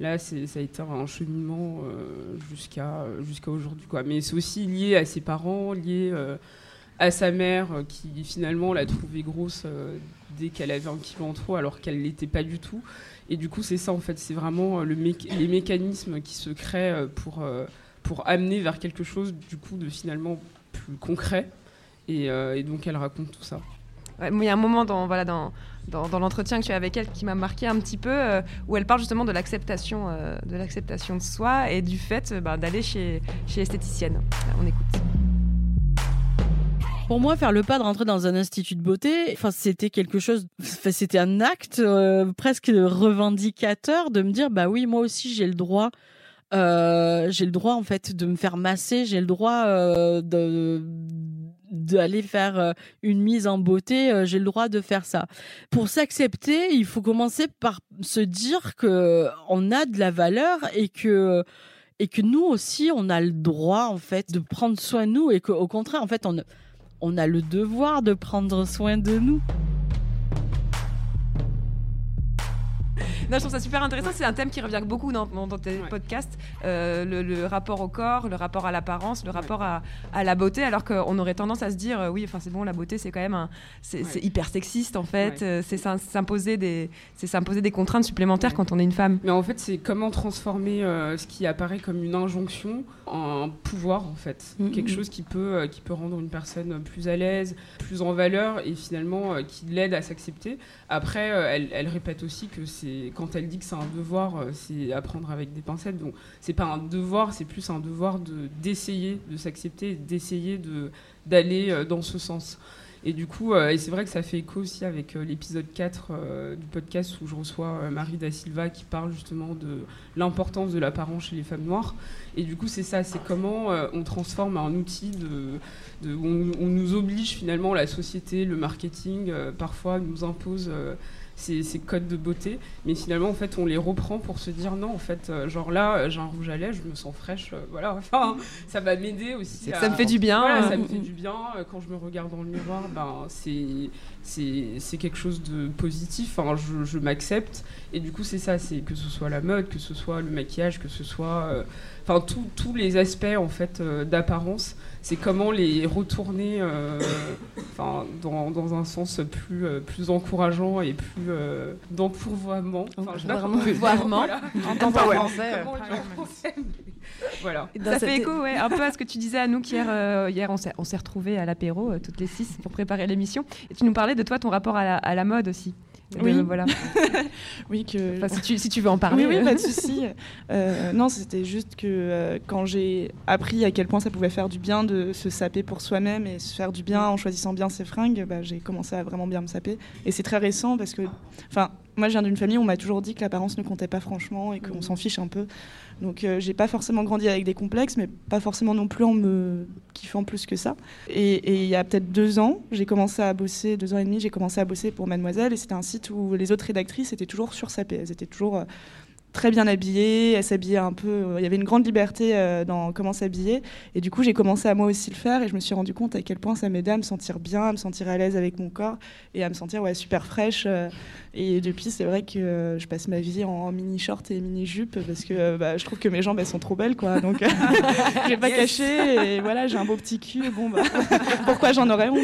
là, ça a été un cheminement euh, jusqu'à, jusqu'à aujourd'hui. Quoi. Mais c'est aussi lié à ses parents, lié euh, à sa mère euh, qui finalement l'a trouvée grosse dès qu'elle avait un kilo en trop alors qu'elle l'était pas du tout. Et du coup, c'est ça en fait, c'est vraiment les mécanismes qui se créent pour, pour amener vers quelque chose du coup de finalement plus concret. Et, et donc elle raconte tout ça. Il y a un moment dans, l'entretien que tu as avec elle qui m'a marqué un petit peu, euh, où elle parle justement de l'acceptation, euh, de l'acceptation de soi et du fait euh, bah, d'aller chez, chez l'esthéticienne. On écoute. Pour moi, faire le pas de rentrer dans un institut de beauté, enfin, c'était quelque chose, c'était un acte presque revendicateur de me dire, bah oui, moi aussi, j'ai le droit, j'ai le droit en fait de me faire masser, j'ai le droit de d'aller faire euh, une mise en beauté, euh, j'ai le droit de faire ça. Pour s'accepter, il faut commencer par se dire que on a de la valeur et que et que nous aussi on a le droit en fait de prendre soin de nous et qu'au contraire en fait on on a le devoir de prendre soin de nous. Non, je trouve ça super intéressant. C'est un thème qui revient beaucoup dans, tes podcasts. Euh, le, le rapport au corps, le rapport à l'apparence, le rapport à, à la beauté. Alors qu'on aurait tendance à se dire, euh, oui, enfin c'est bon, la beauté c'est quand même un, c'est hyper sexiste en fait. Euh, C'est s'im- s'imposer des, c'est s'imposer des contraintes supplémentaires quand on est une femme. Mais en fait, c'est comment transformer ce qui apparaît comme une injonction en pouvoir, en fait. Mm, Mhm. Quelque chose qui peut, qui peut rendre une personne plus à l'aise, plus en valeur et finalement qui l'aide à s'accepter. Après, elle, elle répète aussi que c'est quand elle dit que c'est un devoir, euh, c'est apprendre avec des pincettes. Donc, c'est pas un devoir, c'est plus un devoir de d'essayer de s'accepter, d'essayer de d'aller euh, dans ce sens. Et du coup, euh, et c'est vrai que ça fait écho aussi avec l'épisode 4 euh, du podcast où je reçois Marie Da Silva qui parle justement de l'importance de l'apparence chez les femmes noires. Et du coup, c'est ça, c'est comment on transforme un outil de, on, nous oblige finalement la société, le marketing, parfois nous impose ces, ces codes de beauté, mais finalement en fait on les reprend pour se dire non en fait euh, genre là euh, j'ai un rouge à lèvres, je me sens fraîche, euh, voilà, *laughs* enfin ça va m'aider aussi. À- ça me fait du bien. Voilà, ça me fait du bien quand je me regarde dans le miroir, ben, c'est quelque chose de positif. Je, je m'accepte. Et du coup, c'est ça, c'est que ce soit la mode, que ce soit le maquillage, que ce soit, euh, enfin, tous les aspects en fait euh, d'apparence. C'est comment les retourner, euh, enfin, dans, dans, un sens plus plus encourageant et plus d'empourvoiement. Enfin, D'empourvoiement. Voilà. En français. *laughs* voilà. Ça fait écho ouais, un peu à ce que tu disais à nous hier. hier, on s'est retrouvés à l'apéro, toutes les six, pour préparer l'émission. Et tu nous parlais de toi, ton rapport à la, mode aussi. Oui, voilà. *laughs* oui, que. si, tu, si, tu, veux en parler. Oui, oui pas de *laughs* souci. Euh, non, c'était juste que euh, quand j'ai appris à quel point ça pouvait faire du bien de se saper pour soi-même et se faire du bien en choisissant bien ses fringues, bah, j'ai commencé à vraiment bien me saper. Et c'est très récent parce que, enfin, moi, je viens d'une famille où on m'a toujours dit que l'apparence ne comptait pas franchement et qu'on mm. s'en fiche un peu. Donc, euh, j'ai pas forcément grandi avec des complexes, mais pas forcément non plus en me kiffant plus que ça. Et, il y a peut-être deux ans, j'ai commencé à bosser, deux ans et demi, j'ai commencé à bosser pour Mademoiselle, et c'était un site où les autres rédactrices étaient toujours sur sa Elles étaient toujours euh, très bien habillée, elle s'habillait un peu, euh, il y avait une grande liberté euh, dans comment s'habiller. Et du coup, j'ai commencé à moi aussi le faire et je me suis rendu compte à quel point ça m'aidait à me sentir bien, à me sentir à l'aise avec mon corps et à me sentir ouais, super fraîche. Euh. Et depuis, c'est vrai que je passe ma vie en, mini short et mini jupe parce que bah, je trouve que mes jambes elles sont trop belles quoi. Donc *laughs* je vais pas cacher et voilà, j'ai un beau petit cul. Bon bah *laughs* pourquoi j'en aurais honte?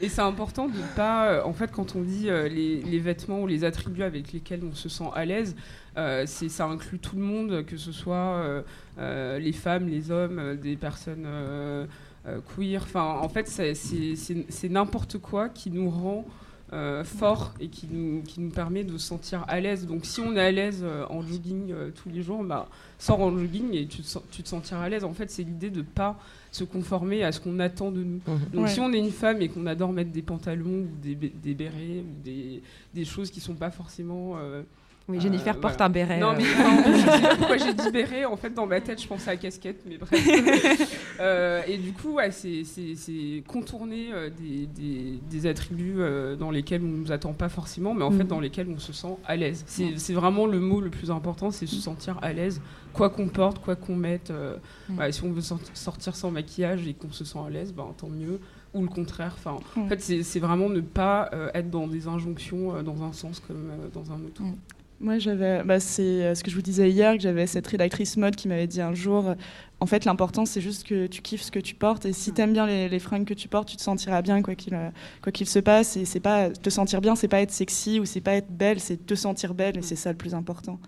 Et c'est important de pas, en fait, quand on dit les, les vêtements ou les attributs avec lesquels on se sent à l'aise. Euh, ça inclut tout le monde, que ce soit euh, euh, les femmes, les hommes, des personnes queer. Enfin, en fait, c'est n'importe quoi qui nous rend fort et qui nous, qui nous permet de se sentir à l'aise. Donc si on est à l'aise en jogging tous les jours, bah, sors en jogging et tu te, tu te sentiras à l'aise. En fait, c'est l'idée de ne pas se conformer à ce qu'on attend de nous. Mmh. Donc si on est une femme et qu'on adore mettre des pantalons ou des, des bérets ou des, des, choses qui ne sont pas forcément... Oui, Jennifer euh, porte un béret. Non, euh. mais pourquoi j'ai dit *laughs* béret En fait, dans ma tête, je pensais à casquette, mais bref. *laughs* Euh, et du coup, ouais, c'est contourner des, des, des, attributs dans lesquels on ne nous attend pas forcément, mais en fait, mm. dans lesquels on se sent à l'aise. C'est vraiment le mot le plus important, c'est se sentir à l'aise, quoi qu'on porte, quoi qu'on mette. Mm. si on veut sortir sans maquillage et qu'on se sent à l'aise, ben, tant mieux ou le contraire. Enfin, En mm. fait, c'est vraiment ne pas être dans des injonctions dans un sens comme dans un autre. Moi, j'avais, bah, c'est euh, ce que je vous disais hier, que j'avais cette rédactrice mode qui m'avait dit un jour, euh, en fait, l'important, c'est juste que tu kiffes ce que tu portes, et si tu aimes bien les, fringues que tu portes, tu te sentiras bien quoi qu'il euh, quoi qu'il se passe. Et c'est pas te sentir bien, c'est pas être sexy ou c'est pas être belle, c'est te sentir belle, et c'est ça le plus important.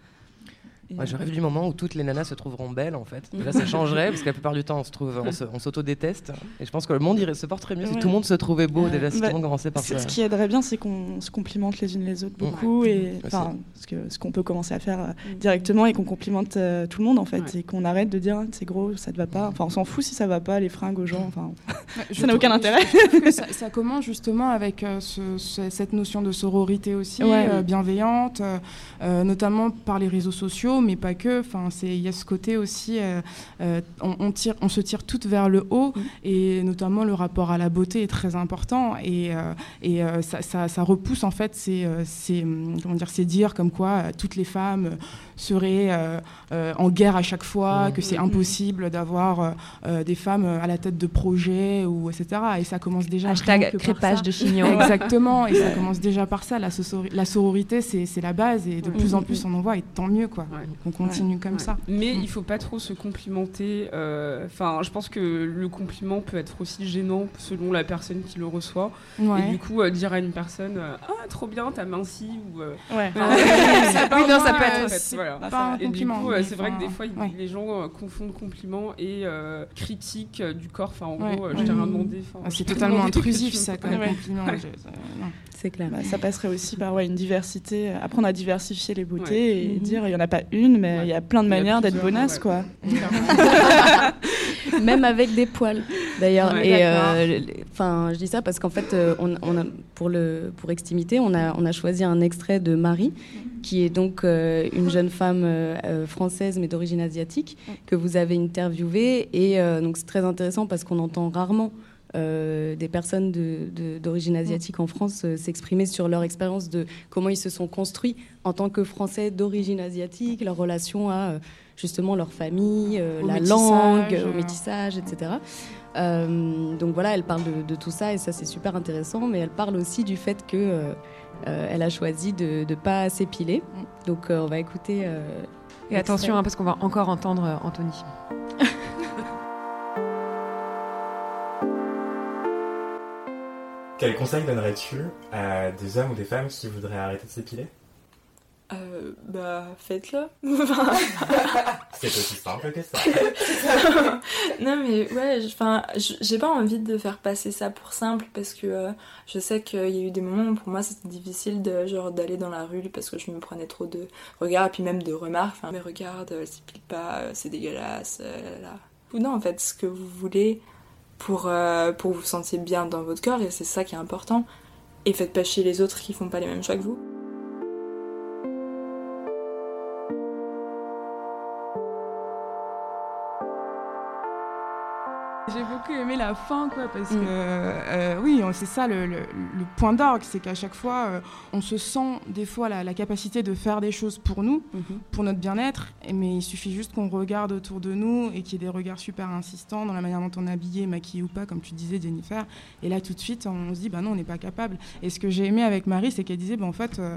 Moi, je rêve du moment où toutes les nanas se trouveront belles, en fait. Là, ça *laughs* changerait, parce que la plupart du temps, on se trouve, on s'auto-déteste. Et je pense que le monde irait se porterait mieux si tout le monde se trouvait beau. Déjà, si tout le monde commençait par ça. Ce qui aiderait bien, c'est qu'on se complimente les unes les autres beaucoup. Et enfin, ce qu'on peut commencer à faire euh, mm. directement et qu'on complimente euh, tout le monde, en fait. Et qu'on arrête de dire, c'est gros, ça te va pas. Enfin, on s'en fout si ça va pas, les fringues aux gens. Enfin, *laughs* ça n'a aucun intérêt. ça, commence justement avec euh, cette notion de sororité aussi, bienveillante, notamment par les réseaux sociaux, mais pas que. Enfin, c'est il y a ce côté aussi, euh, euh, on, tire, on se tire toutes vers le haut, mm. et notamment le rapport à la beauté est très important, et, euh, et ça, ça, repousse en fait ces, ces, comment dire, ces dires comme quoi toutes les femmes seraient en guerre à chaque fois, mm. que c'est mm. impossible d'avoir des femmes à la tête de projets ou etc. Et ça commence déjà. Hashtag crépage de chignon. Exactement, et ça commence déjà par ça. La, la sororité, c'est la base, et de plus en plus on en voit, et tant mieux quoi continue comme ça. Mais il faut pas trop se complimenter. Euh, enfin, je pense que le compliment peut être aussi gênant selon la personne qui le reçoit. Et du coup, euh, dire à une personne euh, Ah, trop bien, t'as minci ou. ouais. *laughs* ça, oui, non, ça peut être. aussi. Voilà. pas un et du coup, c'est vrai que des fois, les gens confondent compliment et critique du corps. Enfin, en gros, je t'ai rien demandé. Ah, c'est totalement intrusif, ça, comme compliment. C'est clair. Bah, ça passerait aussi par ouais, une diversité, apprendre à diversifier les beautés et mhm. dire il n'y en a pas une, mais il y a plein de manières d'être bonasse, quoi. *laughs* Même avec des poils, d'ailleurs. et euh, enfin, je dis ça parce qu'en fait, euh, on, a, pour le pour Extimité, on a on a choisi un extrait de Marie, qui est donc euh, une jeune femme française mais d'origine asiatique que vous avez interviewée et donc c'est très intéressant parce qu'on entend rarement euh, des personnes d'origine Mm. asiatique en France euh, s'exprimer sur leur expérience de comment ils se sont construits en tant que Français d'origine asiatique, leur relation à euh, justement leur famille, euh, la langue, euh. au métissage, etc. Euh, donc voilà, elle parle de, de tout ça et ça c'est super intéressant, mais elle parle aussi du fait que euh, euh, elle a choisi de ne pas s'épiler. Donc euh, on va écouter. euh, Et attention, hein, parce qu'on va encore entendre euh, Anthony. *laughs* Quel conseil donnerais-tu à des hommes ou des femmes qui voudraient arrêter de s'épiler? Euh, bah, faites-le. *laughs* C'est aussi simple que ça. *laughs* non mais ouais, enfin, j'ai pas envie de faire passer ça pour simple parce que euh, je sais qu'il y a eu des moments où pour moi c'était difficile de genre d'aller dans la rue parce que je me prenais trop de regards et puis même de remarques. Enfin, mais regarde, elle s'épile pas, euh, c'est dégueulasse, euh, là, là. Ou non, en fait, ce que vous voulez pour euh, pour vous sentir bien dans votre corps et c'est ça qui est important. Et faites pas chier les autres qui font pas les mêmes choix que vous. La fin, quoi, parce que euh, oui, c'est ça le, le- le point d'orgue, c'est qu'à chaque fois, euh, on se sent des fois la, la capacité de faire des choses pour nous, pour notre bien-être, mais il suffit juste qu'on regarde autour de nous et qu'il y ait des regards super insistants dans la manière dont on est habillé, maquillé ou pas, comme tu disais, Jennifer. Et là, tout de suite, on se dit, bah non, on n'est pas capable. Et ce que j'ai aimé avec Marie, c'est qu'elle disait, bah, en fait, euh,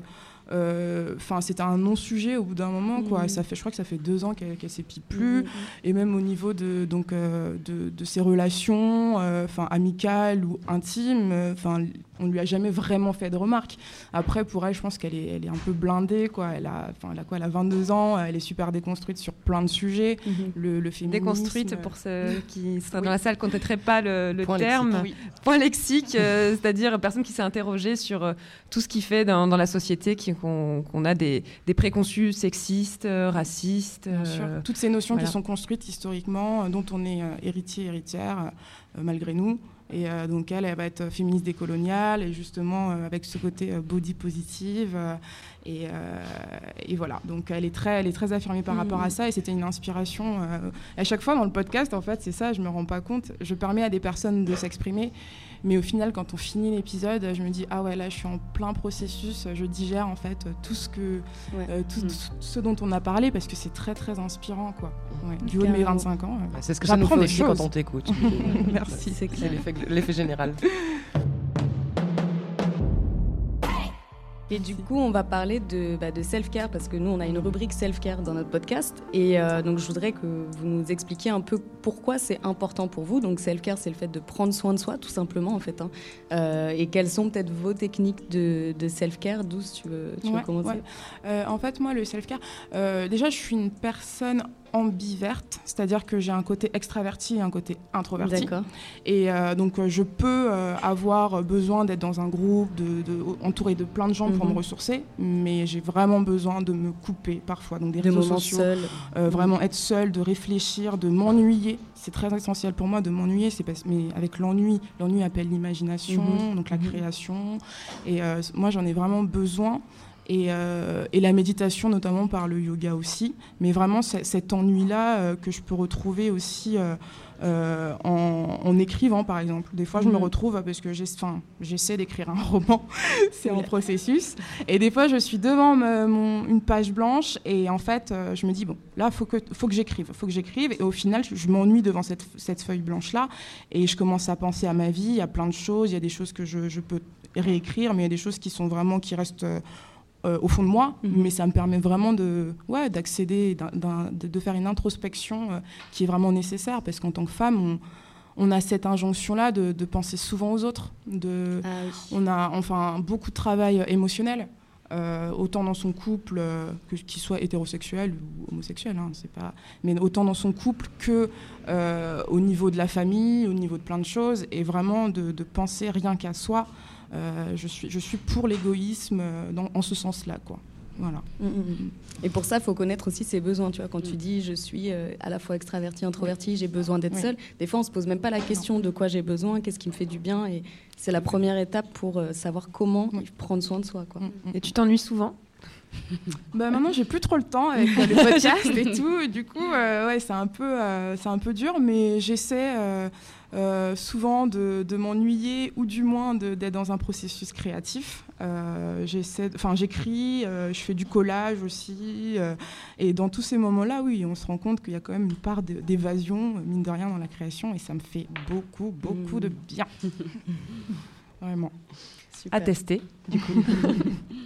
euh, enfin, c'était un non-sujet au bout d'un moment, quoi. Et ça fait, je crois que ça fait deux ans qu'elle qu'elle s'épile plus. Mhm. Et même au niveau de, donc, euh, de, de ses relations, euh, enfin amicales ou intimes, euh, enfin, on lui a jamais vraiment fait de remarques. Après, pour elle, je pense qu'elle est, elle est un peu blindée, quoi. Elle a, enfin, elle a quoi? Elle a 22 ans, elle est super déconstruite sur plein de sujets. Mhm. Le, le féminisme. Déconstruite, pour ceux *laughs* qui seraient dans la salle, connaîtraient pas le, le Point terme. lexique, oui. Point lexique, euh, c'est-à-dire personne qui s'est interrogée sur euh, tout ce qui fait dans, dans la société qui- qu'on a des, des préconçus sexistes, euh, racistes. Bien sûr. euh, Toutes ces notions voilà. qui sont construites historiquement, euh, dont on est héritier, héritière, malgré nous. Et euh, donc elle, elle va être féministe décoloniale et justement euh, avec ce côté euh, body positive. et, et voilà, donc elle est très, elle est très affirmée par rapport à ça et c'était une inspiration. à chaque fois dans le podcast, en fait, c'est ça, je me rends pas compte. Je permets à des personnes de s'exprimer, mais au final, quand on finit l'épisode, je me dis ah ouais là, je suis en plein processus, je digère en fait tout ce que, Ouais. euh, tout, Mhm. tout ce dont on a parlé parce que c'est très très inspirant quoi. Ouais, du haut de mes Carrément. 25 ans. euh, Bah, c'est ce que ça nous fait des aussi quand on t'écoute. *laughs* *laughs* Merci. C'est C'est clair. l'effet- l'effet général. Et du coup, on va parler de, bah, de self-care parce que nous, on a une rubrique self-care dans notre podcast. Et euh, donc, je voudrais que vous nous expliquiez un peu pourquoi c'est important pour vous. Donc, self-care, c'est le fait de prendre soin de soi, tout simplement, en fait. hein. Euh, et quelles sont peut-être vos techniques de, de self-care Douce, tu veux, tu veux Ouais, commencer? ouais. Euh, en fait, moi, le self-care, déjà, je suis une personne ambiverte, c'est-à-dire que j'ai un côté extraverti et un côté introverti. D'accord. Et euh, donc, euh, je peux euh, avoir besoin d'être dans un groupe, de, de- entouré de plein de gens pour Mhm. me ressourcer, mais j'ai vraiment besoin de me couper parfois. Donc, des De réseaux sociaux, vraiment être seule, de réfléchir, de m'ennuyer. C'est très essentiel pour moi de m'ennuyer, c'est mais avec l'ennui, l'ennui appelle l'imagination, Mhm. donc la Mhm. création. Et moi, j'en ai vraiment besoin. Et, euh, et la méditation, notamment par le yoga aussi. Mais vraiment, cet ennui-là euh, que je peux retrouver aussi euh, en, en écrivant, par exemple. Des fois, je me Mhm. retrouve parce que j'essaie d'écrire un *laughs* roman, c'est en processus. Et des fois, je suis devant me- mon- une page blanche et en fait, je me dis, bon, là, il faut que, faut que j'écrive, faut que j'écrive. Et au final, je, je m'ennuie devant cette, cette feuille blanche-là et je commence à penser à ma vie. Il y a plein de choses, il y a des choses que je, je peux réécrire, mais il y a des choses qui sont vraiment, qui restent euh, au fond de moi. Mhm. Mais ça me permet vraiment de, ouais, d'accéder, de, de faire une introspection euh, qui est vraiment nécessaire parce qu'en tant que femme, on, on a cette injonction-là de, de penser souvent aux autres. De, Ah oui. on a enfin beaucoup de travail émotionnel, euh, autant dans son couple, euh, que- qu'il soit hétérosexuel ou homosexuel, hein, c'est pas, mais autant dans son couple que euh, au niveau de la famille, au niveau de plein de choses, et vraiment de, de penser rien qu'à soi. Euh, je suis je suis pour l'égoïsme euh, dans- en ce sens-là, quoi. Voilà. Mm, mm, mm. Et pour ça, il faut connaître aussi ses besoins. Tu vois, quand tu dis je suis euh, à la fois extraverti, introverti, j'ai besoin d'être Oui. seule. Des fois, on se pose même pas la question de quoi j'ai besoin, qu'est-ce qui me fait du bien. Et c'est la première étape pour euh, savoir comment prendre soin de soi. Quoi. Et tu t'ennuies souvent? *laughs* Bah maintenant j'ai plus trop le temps avec euh, les *laughs* podcasts et tout et du coup euh, ouais c'est un peu euh, c'est un peu dur mais j'essaie euh, souvent de, de m'ennuyer ou du moins d'être dans un processus créatif Euh, j'écris euh, je fais du collage aussi euh, et dans tous ces moments là oui on se rend compte qu'il y a quand même une part d'évasion mine de rien dans la création et ça me fait beaucoup beaucoup de bien *laughs* vraiment Super. À tester, du coup.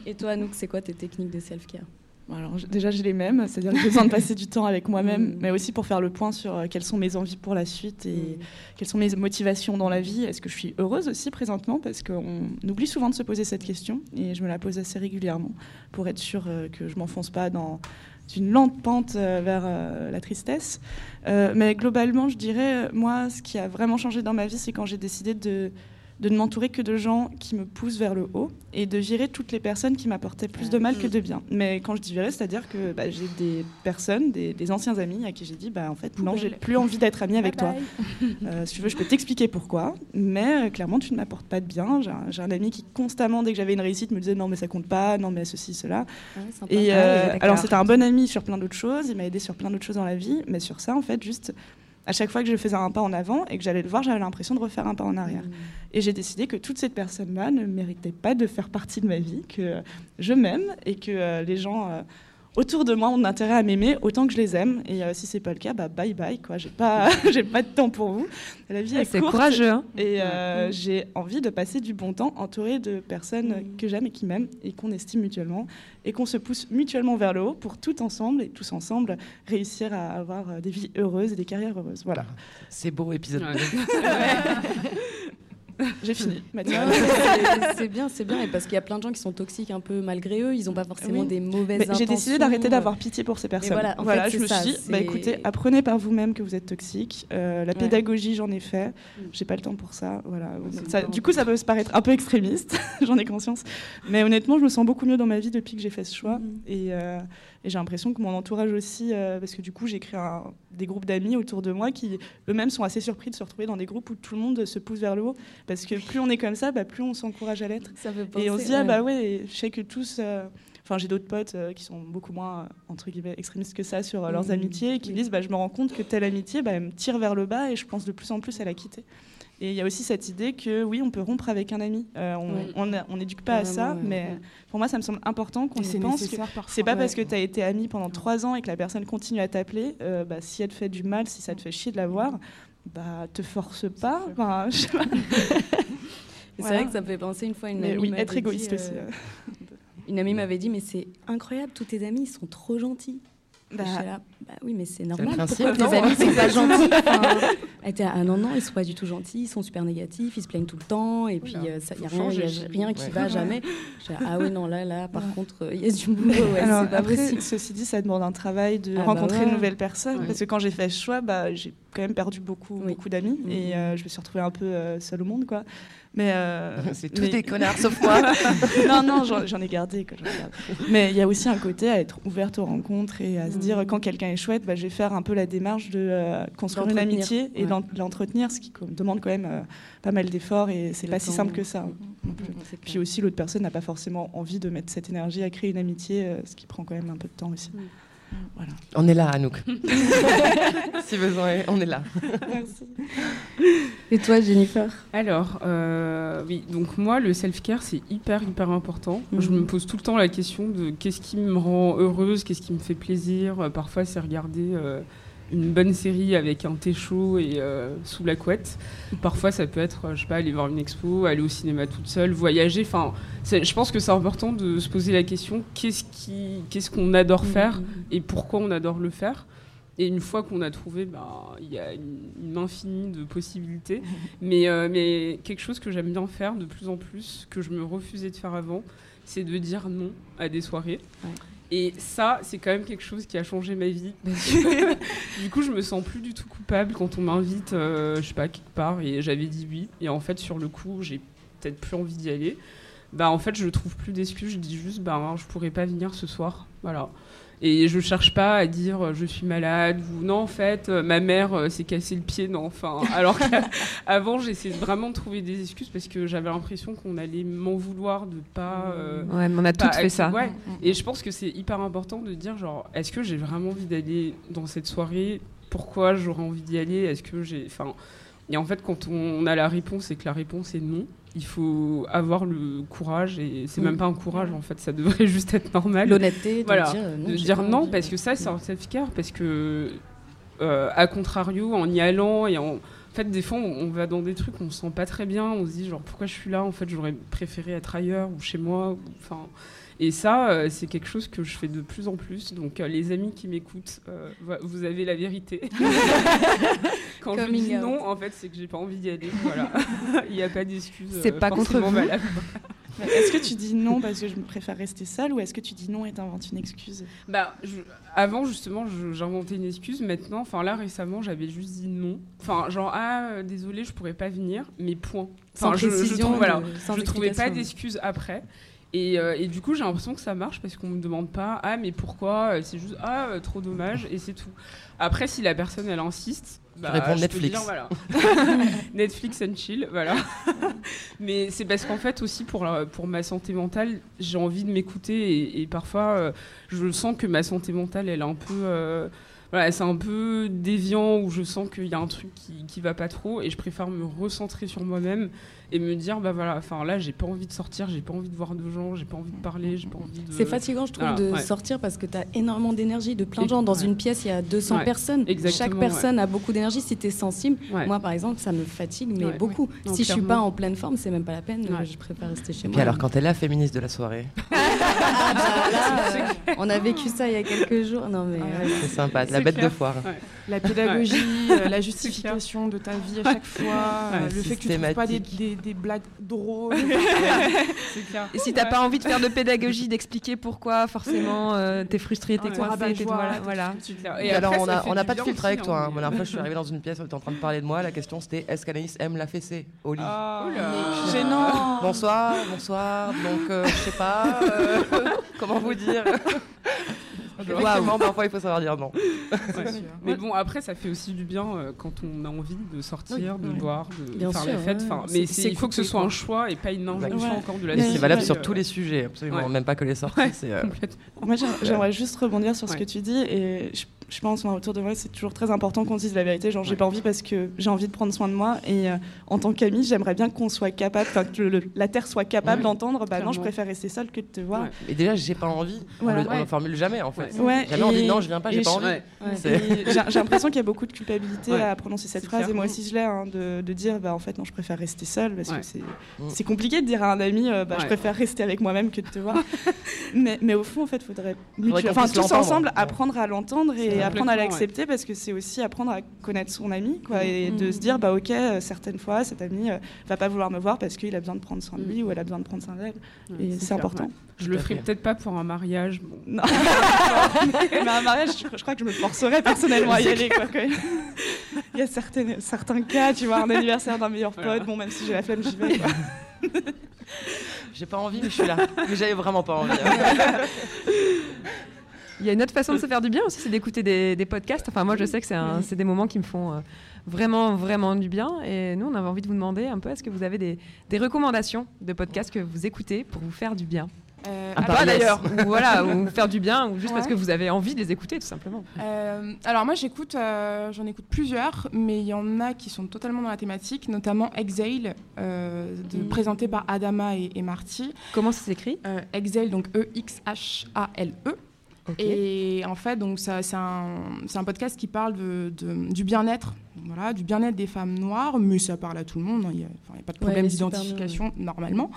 Et toi, Anouk, c'est quoi tes techniques de self-care? Alors, déjà, j'ai les mêmes, c'est-à-dire que j'ai besoin de passer du temps avec moi-même, Mm. mais aussi pour faire le point sur euh, quelles sont mes envies pour la suite et Mm. quelles sont mes motivations dans la vie. Est-ce que je suis heureuse aussi présentement? Parce qu'on oublie souvent de se poser cette question et je me la pose assez régulièrement pour être sûre euh, que je m'enfonce pas dans une lente pente euh, vers la tristesse. Mais globalement, je dirais, moi, ce qui a vraiment changé dans ma vie, c'est quand j'ai décidé de de ne m'entourer que de gens qui me poussent vers le haut et de virer toutes les personnes qui m'apportaient plus de mal que de bien. Mais quand je dis virer, c'est-à-dire que bah, j'ai des personnes, des, des anciens amis à qui j'ai dit, bah, en fait, non, j'ai plus envie d'être amie avec toi. Euh, si tu veux, je peux t'expliquer pourquoi, mais euh, clairement, tu ne m'apportes pas de bien. J'ai un, ami qui, constamment, dès que j'avais une réussite, me disait, non, mais ça compte pas, non, mais ceci, cela. sympa. Et Ah euh, ouais, alors, c'était un bon ami sur plein d'autres choses, il m'a aidé sur plein d'autres choses dans la vie, mais sur ça, en fait, juste à chaque fois que je faisais un pas en avant et que j'allais le voir, j'avais l'impression de refaire un pas en arrière. Et j'ai décidé que toutes ces personnes-là ne méritaient pas de faire partie de ma vie, que je m'aime et que euh, les gens euh, autour de moi ont intérêt à m'aimer autant que je les aime. Et euh, si c'est pas le cas, bah bye bye quoi. J'ai pas, *laughs* j'ai pas de temps pour vous. La vie est c'est courte courageux, hein. Et euh, j'ai envie de passer du bon temps entouré de personnes que j'aime et qui m'aiment et qu'on estime mutuellement et qu'on se pousse mutuellement vers le haut pour tout ensemble et tous ensemble réussir à avoir euh, des vies heureuses et des carrières heureuses. Voilà. C'est beau épisode. *laughs* *laughs* J'ai fini. *laughs* Mais c'est- bien, c'est bien. Et parce qu'il y a plein de gens qui sont toxiques un peu malgré eux, ils n'ont pas forcément Oui. des mauvaises Mais intentions. J'ai décidé d'arrêter d'avoir pitié pour ces personnes. Et voilà, en fait, je me ça, suis dit, bah, écoutez, apprenez par vous-même que vous êtes toxique. Euh, la Ouais. pédagogie, j'en ai fait. J'ai pas le temps pour ça. Voilà. Ça- du coup, ça peut se paraître un peu extrémiste, *laughs* j'en ai conscience. Mais honnêtement, je me sens beaucoup mieux dans ma vie depuis que j'ai fait ce choix. Et, euh, et j'ai l'impression que mon entourage aussi, euh, parce que du coup, j'ai créé un- des groupes d'amis autour de moi qui eux-mêmes sont assez surpris de se retrouver dans des groupes où tout le monde se pousse vers le haut. Parce que plus on est comme ça, bah, plus on s'encourage à l'être. Et on se dit, ah bah ouais, je sais que tous. euh, Enfin, j'ai d'autres potes euh, qui sont beaucoup moins, euh, entre guillemets, extrémistes que ça sur euh, leurs Mhm. amitiés et qui disent, bah, je me rends compte que telle amitié, bah, elle me tire vers le bas et je pense de plus en plus à la quitter. Et il y a aussi cette idée que oui, on peut rompre avec un ami. Euh, on Ouais. n'éduque pas à ça, ouais, mais ouais. pour moi, ça me semble important qu'on c'est pense que c'est pas Ouais. parce que tu as été ami pendant trois ans et que la personne continue à t'appeler, euh, bah, si elle te fait du mal, si ça te fait chier de la voir, bah te force pas. Enfin, *laughs* je sais pas. Et C'est vrai que ça me fait penser une fois une Mais amie oui, m'avait être égoïste dit, aussi, euh, *laughs* euh. Une amie m'avait dit mais c'est incroyable, tous tes amis ils sont trop gentils. Bah, là, bah oui mais c'est normal. principe, Pourquoi tes amis sont pas gentils Enfin, Elle était là, ah non non ils sont pas du tout gentils, ils sont super négatifs, ils se plaignent tout le temps et puis Oula, euh, ça y a rien, y a rien qui Ouais. va *laughs* jamais. Ah oui non là là par contre euh, il y a du boulot ouais, Alors, c'est pas après, possible. ceci dit, ça demande un travail de Ah bah rencontrer ouais. de nouvelles personnes. Ouais. Parce que quand j'ai fait ce choix, bah, j'ai quand même perdu beaucoup, Oui. beaucoup d'amis. Et euh, je me suis retrouvée un peu euh, seule au monde. Quoi. Mais, euh, *laughs* C'est tous mais- des connards sauf moi. *laughs* non, non, j'en ai gardé. Mais il y a aussi un côté à être ouverte aux rencontres et à se dire Mhm. quand quelqu'un est chouette, bah, je vais faire un peu la démarche de euh, construire une amitié et ouais. l'entretenir, ce qui demande quand même euh, pas mal d'efforts et c'est pas si simple que ça. non plus. C'est Puis aussi, l'autre personne n'a pas forcément envie de mettre cette énergie à créer une amitié, euh, ce qui prend quand même un peu de temps aussi. Voilà. On est là, Anouk. *laughs* si besoin, est, on est là. Merci. Et toi Jennifer? Alors, euh, oui, donc moi, le self-care, c'est hyper, hyper important. Mhm. Je me pose tout le temps la question de qu'est-ce qui me rend heureuse, qu'est-ce qui me fait plaisir? Parfois, c'est regarder euh, une bonne série avec un thé chaud et euh, sous la couette. Parfois, ça peut être, euh, je sais pas, aller voir une expo, aller au cinéma toute seule, voyager. Enfin, je pense que c'est important de se poser la question qu'est-ce qui, qu'est-ce qu'on adore faire et pourquoi on adore le faire. Et une fois qu'on a trouvé, bah, il y a une, une infinie de possibilités. *laughs* Mais, euh, mais quelque chose que j'aime bien faire de plus en plus, que je me refusais de faire avant, c'est de dire non à des soirées. Ouais. Et ça, c'est quand même quelque chose qui a changé ma vie. *laughs* Du coup, je me sens plus du tout coupable quand on m'invite, euh, je sais pas, quelque part, et j'avais dit oui. Et en fait, sur le coup, j'ai peut-être plus envie d'y aller. bah en fait je trouve plus d'excuses. Je dis juste bah je pourrais pas venir ce soir. Voilà. Et je cherche pas à dire euh, je suis malade ou non, en fait, euh, ma mère euh, s'est cassé le pied, non, enfin. *laughs* Alors qu'avant, j'essayais vraiment de trouver des excuses parce que j'avais l'impression qu'on allait m'en vouloir de pas. ouais, mais on a toutes fait ça. Ouais. Et je pense que c'est hyper important de dire, genre, est-ce que j'ai vraiment envie d'aller dans cette soirée? Pourquoi j'aurais envie d'y aller? Est-ce que j'ai. Enfin. Et en fait, quand on a la réponse et que la réponse est non, il faut avoir le courage et c'est même pas un courage en fait ça devrait *laughs* juste être normal L'honnêteté de voilà dire, euh, non, de dire non parce que ça c'est un self-care parce que euh, à contrario en y allant et en en fait, des fois, on va dans des trucs, on se sent pas très bien, on se dit genre pourquoi je suis là En fait, j'aurais préféré être ailleurs ou chez moi. Enfin, et ça, euh, c'est quelque chose que je fais de plus en plus. Donc, euh, les amis qui m'écoutent, euh, vo- vous avez la vérité. *laughs* Quand je Coming dis out. non, en fait, c'est que j'ai pas envie d'y aller. Voilà, *laughs* il n'y a pas d'excuse. C'est euh, pas contre vous. valable. Est-ce que tu dis non parce que je préfère rester seule ou est-ce que tu dis non et t'inventes une excuse? Bah, je- avant justement, je- j'inventais une excuse. Maintenant, enfin là récemment, j'avais juste dit non. Enfin, genre ah euh, désolé, je pourrais pas venir, mais point. Sans Enfin, je, je trouve- de- je trouvais pas d'excuse après. Et, euh, et du coup, j'ai l'impression que ça marche parce qu'on me demande pas ah mais pourquoi Euh, C'est juste ah euh, trop dommage et c'est tout. Après, si la personne elle insiste, bah, réponds je Netflix. dire, voilà. *laughs* Netflix and chill, voilà. *laughs* Mais c'est parce qu'en fait aussi pour, la- pour ma santé mentale, j'ai envie de m'écouter et, et parfois euh, je sens que ma santé mentale elle est un peu euh, voilà, c'est un peu déviant ou je sens qu'il y a un truc qui, qui va pas trop et je préfère me recentrer sur moi-même et me dire bah voilà, enfin là j'ai pas envie de sortir, j'ai pas envie de voir de gens, j'ai pas envie de parler, j'ai pas envie de C'est fatigant, je trouve, Voilà, de ouais. sortir parce que tu as énormément d'énergie, de plein de gens. Dans ouais. une pièce, il y a 200 Ouais, personnes. exactement, Chaque personne a beaucoup d'énergie. Si tu es sensible, Ouais. moi, par exemple, ça me fatigue, mais Ouais. beaucoup. Non, si je suis clairement. pas en pleine forme, c'est même pas la peine. Ouais. Je préfère rester chez Et moi. puis alors, quand elle est la féministe de la soirée, *laughs* Ah, bah, là, euh, on a vécu ça il y a quelques jours. Non, mais ouais. c'est sympa, la bête de foire. La pédagogie, *laughs* euh, la justification de ta vie à chaque fois, euh, Ouais, le fait que tu trouves pas des, systématique. des- des blagues drôles. *laughs* Clair. Et si t'as Ouais. pas envie de faire de pédagogie, d'expliquer pourquoi forcément euh, t'es frustré, t'es Ouais. coincé, t'es voilà, voilà. Et Et alors, après, on n'a on a pas de filtre avec toi. hein, hein. Moi, la dernière fois, je suis arrivée dans une pièce, on était en train de parler de moi. La question, c'était est-ce qu'Anaïs aime la fessée au lit? Oula. Gênant. *laughs* Bonsoir, bonsoir. Donc, euh, je sais pas. comment vous dire? *laughs* Effectivement, parfois, il faut savoir dire non. Ouais. Mais bon, après, ça fait aussi du bien euh, quand on a envie de sortir, de Ouais. boire, de Bien faire sûr, la fête. ouais. Enfin, C'est- mais il faut que ce soit un choix et pas une injonction Ouais. encore de la c'est valable euh, sur tous les sujets, absolument. Ouais. Même pas que les sorties. Euh. *laughs* Moi, j'aim- j'aimerais juste rebondir sur ce que tu dis et je, je pense autour de moi, c'est toujours très important qu'on se dise la vérité. Genre, j'ai pas envie parce que j'ai envie de prendre soin de moi et euh, en tant qu'amie, j'aimerais bien qu'on soit capable, que le- la terre soit capable Ouais. d'entendre. Bah non, je préfère rester seule que de te voir. Ouais. Et déjà, j'ai pas envie. Voilà. On le- on le formule jamais, en fait. Jamais on dit non, je viens pas, j'ai pas envie. J'ai l'impression qu'il y a beaucoup de culpabilité à prononcer cette phrase, clair. et moi aussi je l'ai, hein, de, de dire bah, en fait non, je préfère rester seule parce que c'est Mm. c'est compliqué de dire à un ami euh, bah, je préfère rester avec moi-même que de te voir. *laughs* mais, mais au fond, en fait, il faudrait, Faudrait enfin, tous ensemble apprendre à l'entendre et C'est apprendre à l'accepter parce que c'est aussi apprendre à connaître son ami quoi, et Mm. de se dire bah ok, euh, certaines fois cet ami euh, va pas vouloir me voir parce qu'il a besoin de prendre soin de lui ou elle a besoin de prendre soin d'elle. Ouais, et c'est important. ouais. Je le ferai peut-être pas pour un mariage. Bon. Non. *laughs* mais un mariage, je, je crois que je me forcerais personnellement à y aller. Quoi, quand même. Il y a certaines, certains cas, tu vois, un anniversaire d'un meilleur pote, Voilà. bon, même si j'ai la flemme, j'y vais. quoi. J'ai pas envie, mais je suis là. Mais j'avais vraiment pas envie. hein. *laughs* Il y a une autre façon de se faire du bien aussi, c'est d'écouter des, des podcasts. Enfin, moi, je sais que c'est des moments qui me font euh, vraiment, vraiment du bien. Et nous, on avait envie de vous demander un peu, est-ce que vous avez des, des recommandations de podcasts que vous écoutez pour vous faire du bien? Euh, part d'ailleurs. *laughs* ou voilà, ou faire du bien, ou juste parce que vous avez envie de les écouter, tout simplement. Euh, alors moi j'écoute, euh, j'en écoute plusieurs, mais il y en a qui sont totalement dans la thématique, notamment Exhale, de, Mm. présenté par Adama et, et Marty. Comment ça s'écrit? Exhale, donc E-X-H-A-L-E. Et en fait, donc ça, c'est un, podcast qui parle de, de- du bien-être, voilà, du bien-être des femmes noires, mais ça parle à tout le monde. hein, Il n'y a, pas de problème d'identification normalement.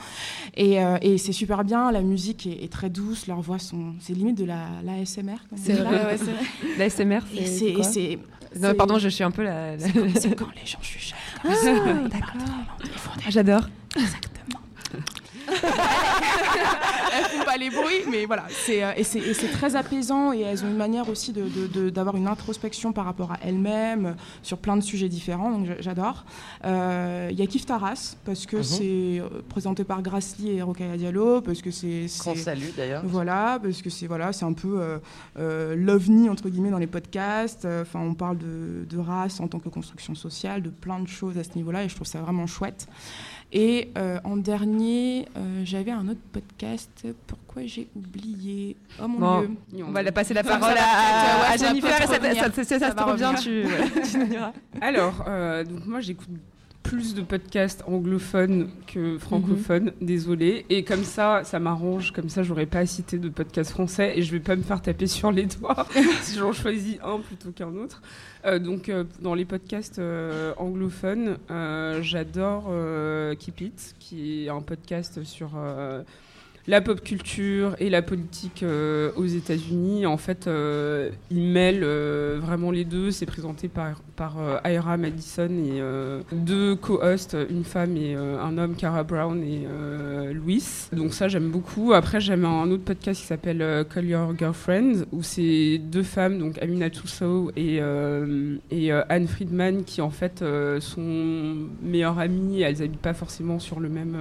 Et, euh, et c'est super bien. La musique est, est très douce. Leurs voix sont, c'est limite de la, la on C'est dit. vrai, ouais. L'ASMR, Et c'est Non, pardon, je suis un peu la. la- c'est quand, les gens chuchotent. *laughs* Ah, d'accord. Ah, J'adore. *laughs* Elles font pas les bruits, mais voilà. C'est, euh, et, c'est, et c'est très apaisant et elles ont une manière aussi de, de- de- d'avoir une introspection par rapport à elles-mêmes euh, sur plein de sujets différents, donc j'a- j'adore. Euh, Il y a Kif Taras, parce que Mhm. c'est euh, présenté par Grassley et Rokhaya Diallo, parce que c'est... Qu'on salue d'ailleurs. Voilà, parce que c'est voilà, un peu euh, euh, l'ovni entre guillemets dans les podcasts. Euh, Enfin, on parle de, de race en tant que construction sociale, de plein de choses à ce niveau-là, et je trouve ça vraiment chouette. Et euh, en dernier, euh, j'avais un autre podcast. Pourquoi j'ai oublié? Oh mon Bon, dieu on va la passer la parole à, va Jennifer. ça- revenir. ça- ça- ça Ça se trouve bien, tu, tu nous *laughs* diras. Alors, euh, donc moi j'écoute plus de podcasts anglophones que francophones, désolé. Et comme ça, ça m'arrange. Comme ça, j'aurais pas à citer de podcasts français et je vais pas me faire taper sur les doigts *laughs* si j'en choisis un plutôt qu'un autre. Euh, donc, euh, dans les podcasts euh, anglophones, j'adore Keep It, qui est un podcast sur la pop culture et la politique euh, aux États-Unis. En fait, euh, il mêle euh, vraiment les deux. C'est présenté par, par euh, Ira Madison et euh, deux co-hosts, une femme et un homme, Cara Brown et Louis. Donc ça, j'aime beaucoup. Après, j'aime un autre podcast qui s'appelle Call Your Girlfriend, où c'est deux femmes, donc Amina Toussaint et, et Anne Friedman, qui en fait sont meilleures amies. Elles habitent pas forcément sur le même...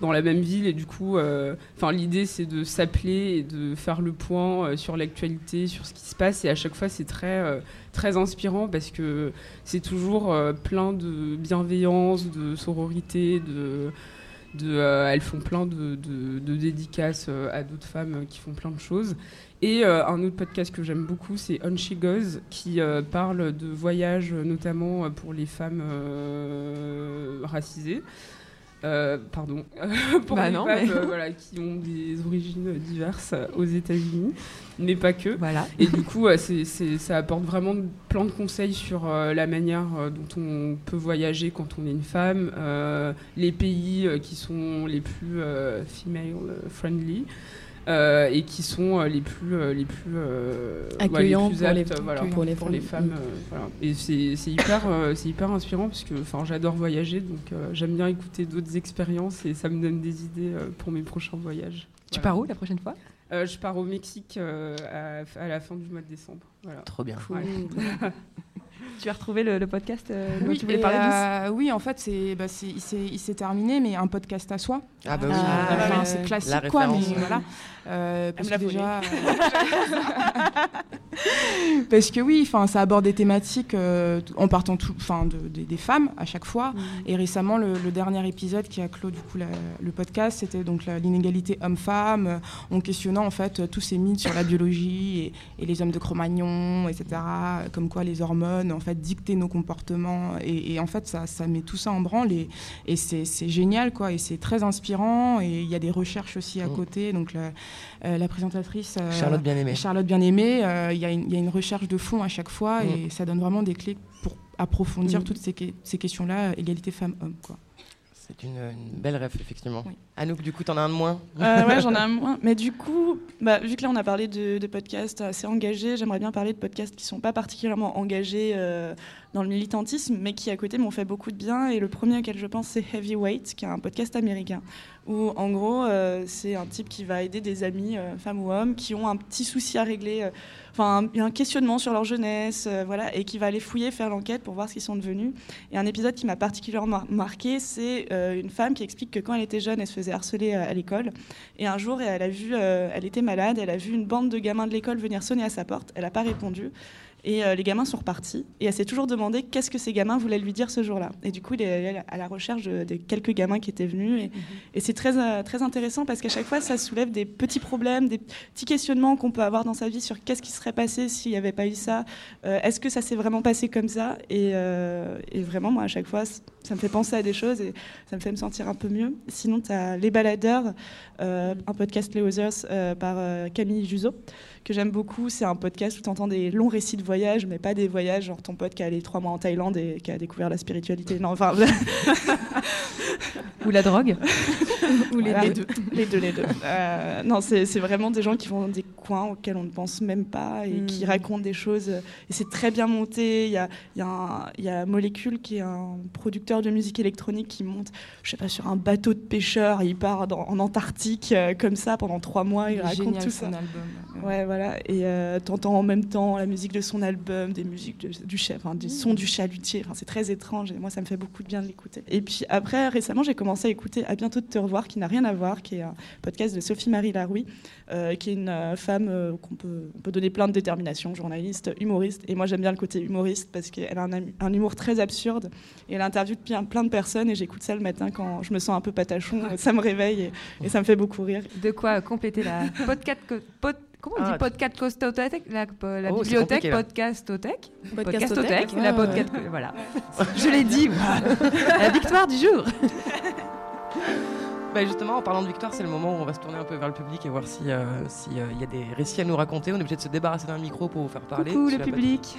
dans la même ville et du coup euh, enfin l'idée c'est de s'appeler et de faire le point euh, sur l'actualité sur ce qui se passe et à chaque fois c'est très euh, très inspirant parce que c'est toujours plein de bienveillance de sororité de de, elles font plein de, de- dédicaces à d'autres femmes qui font plein de choses. Et un autre podcast que j'aime beaucoup, c'est On She Goes, qui parle de voyages, notamment pour les femmes racisées. Euh, pardon, *laughs* pour Bah les non, mais- euh, voilà, qui ont des origines diverses euh, aux États-Unis, mais pas que. Voilà. Et du coup, ça apporte vraiment plein de conseils sur la manière dont on peut voyager quand on est une femme, euh, les pays qui sont les plus female friendly. Euh, et qui sont euh, les plus euh, les plus euh, ouais, Accueillants plus pour les- aptes, voilà, pour les pour les femmes. femmes euh, voilà. et c'est, c'est hyper euh, c'est hyper inspirant parce que enfin j'adore voyager donc euh, j'aime bien écouter d'autres expériences et ça me donne des idées euh, pour mes prochains voyages Tu pars où la prochaine fois? Euh, je pars au Mexique euh, à, à la fin du mois de décembre. Voilà. Trop bien. Ouais. *laughs* Tu as retrouvé le, le podcast euh, dont Oui, tu voulais et, parler Douce euh, oui, en fait, c'est, bah, c'est- il, s'est, terminé, mais un podcast à soi. Ah bah oui. Ah, enfin, c'est classique, La quoi, mais voilà. Euh, parce, que déjà, *laughs* parce que oui, enfin, ça aborde des thématiques euh, en partant tout, enfin, de, des- des femmes à chaque fois. Et récemment, le, le dernier épisode qui a clos du coup la- le podcast, c'était donc l'inégalité homme-femme, euh, en questionnant en fait euh, tous ces mythes sur la biologie et, et les hommes de Cro-Magnon, etc. euh, Comme quoi les hormones en fait dictaient nos comportements et, et en fait ça, ça met tout ça en branle et, et c'est génial quoi et c'est très inspirant et il y a des recherches aussi à Mm. côté donc la, euh, la présentatrice euh, Charlotte Bien-Aimée. Charlotte Bien-Aimée, euh, il y, a une- il y a une recherche de fond à chaque fois Mm. et ça donne vraiment des clés pour approfondir Mm. toutes ces, que- ces questions-là, égalité femmes-hommes. C'est une, une belle ref, effectivement. Oui. Anouk, du coup, t'en as un de moins Euh, ouais, j'en ai un moins. Mais du coup, bah, vu que là on a parlé de, de podcasts assez engagés, j'aimerais bien parler de podcasts qui sont pas particulièrement engagés euh, dans le militantisme, mais qui à côté m'ont fait beaucoup de bien. Et le premier auquel je pense, c'est Heavyweight, qui est un podcast américain, où en gros, euh, c'est un type qui va aider des amis, euh, femmes ou hommes, qui ont un petit souci à régler. Enfin, un, un questionnement sur leur jeunesse, euh, voilà, et qui va aller fouiller, faire l'enquête pour voir ce qu'ils sont devenus. Et un épisode qui m'a particulièrement mar- marqué, c'est euh, une femme qui explique que quand elle était jeune, elle se faisait harceler euh, à l'école. Et un jour, elle a vu, elle était malade, elle a vu une bande de gamins de l'école venir sonner à sa porte. Elle n'a pas répondu. Et euh, les gamins sont repartis. Et elle s'est toujours demandé qu'est-ce que ces gamins voulaient lui dire ce jour-là. Et du coup, elle est allée à la recherche de, de quelques gamins qui étaient venus. Et, et c'est très, euh, très intéressant parce qu'à chaque fois, ça soulève des petits problèmes, des petits questionnements qu'on peut avoir dans sa vie sur qu'est-ce qui serait passé s'il n'y avait pas eu ça. Euh, Est-ce que ça s'est vraiment passé comme ça? Et, et vraiment, moi, à chaque fois, ça me fait penser à des choses et ça me fait me sentir un peu mieux. Sinon, tu as Les Baladeurs, un podcast Les Others par Camille Juzo que j'aime beaucoup. C'est un podcast où tu entends des longs récits de voyage, mais pas des voyages genre ton pote qui est allé trois mois en Thaïlande et qui a découvert la spiritualité. Non, enfin, Ou la drogue Ou les, Voilà. les deux. Les deux, les deux. Euh, non, c'est c'est vraiment des gens qui vont dans des coins auxquels on ne pense même pas et Mm. qui racontent des choses. Et c'est très bien monté. Il y a, il y, a un- il y a Molécule qui est un producteur de musique électronique qui monte, je sais pas, sur un bateau de pêcheurs. Il part dans- en Antarctique euh, comme ça pendant trois mois. Il, Il raconte génial, tout son ça. album. Ouais, voilà. Et euh, t'entends en même temps la musique de son album, des musiques de- du chef, enfin, des sons du chalutier. Enfin, c'est très étrange et moi, ça me fait beaucoup de bien de l'écouter. Et puis après, récemment, j'ai commencé à écouter À bientôt de te revoir, qui n'a rien à voir, qui est un podcast de Sophie-Marie Larouille, euh, qui est une euh, femme euh, qu'on peut, on peut donner plein de déterminations, journaliste, humoriste. Et moi, j'aime bien le côté humoriste parce qu'elle a un, humour très absurde. Et elle interviewe plein, plein de personnes et j'écoute ça le matin quand je me sens un peu patachon. *laughs* Ça me réveille et, et ça me fait beaucoup rire. De quoi compléter la *laughs* podcast. co- pod- Comment on Ah, dit podcast costothèque La, la Oh, bibliothèque podcastothèque Podcastothèque, la podcast. Voilà. Je l'ai dit. *laughs* la victoire du jour. Bah justement, en parlant de victoire, c'est le moment où on va se tourner un peu vers le public et voir s'il si, euh, y a des récits à nous raconter. On est obligé de se débarrasser d'un micro pour vous faire parler. Coucou le public.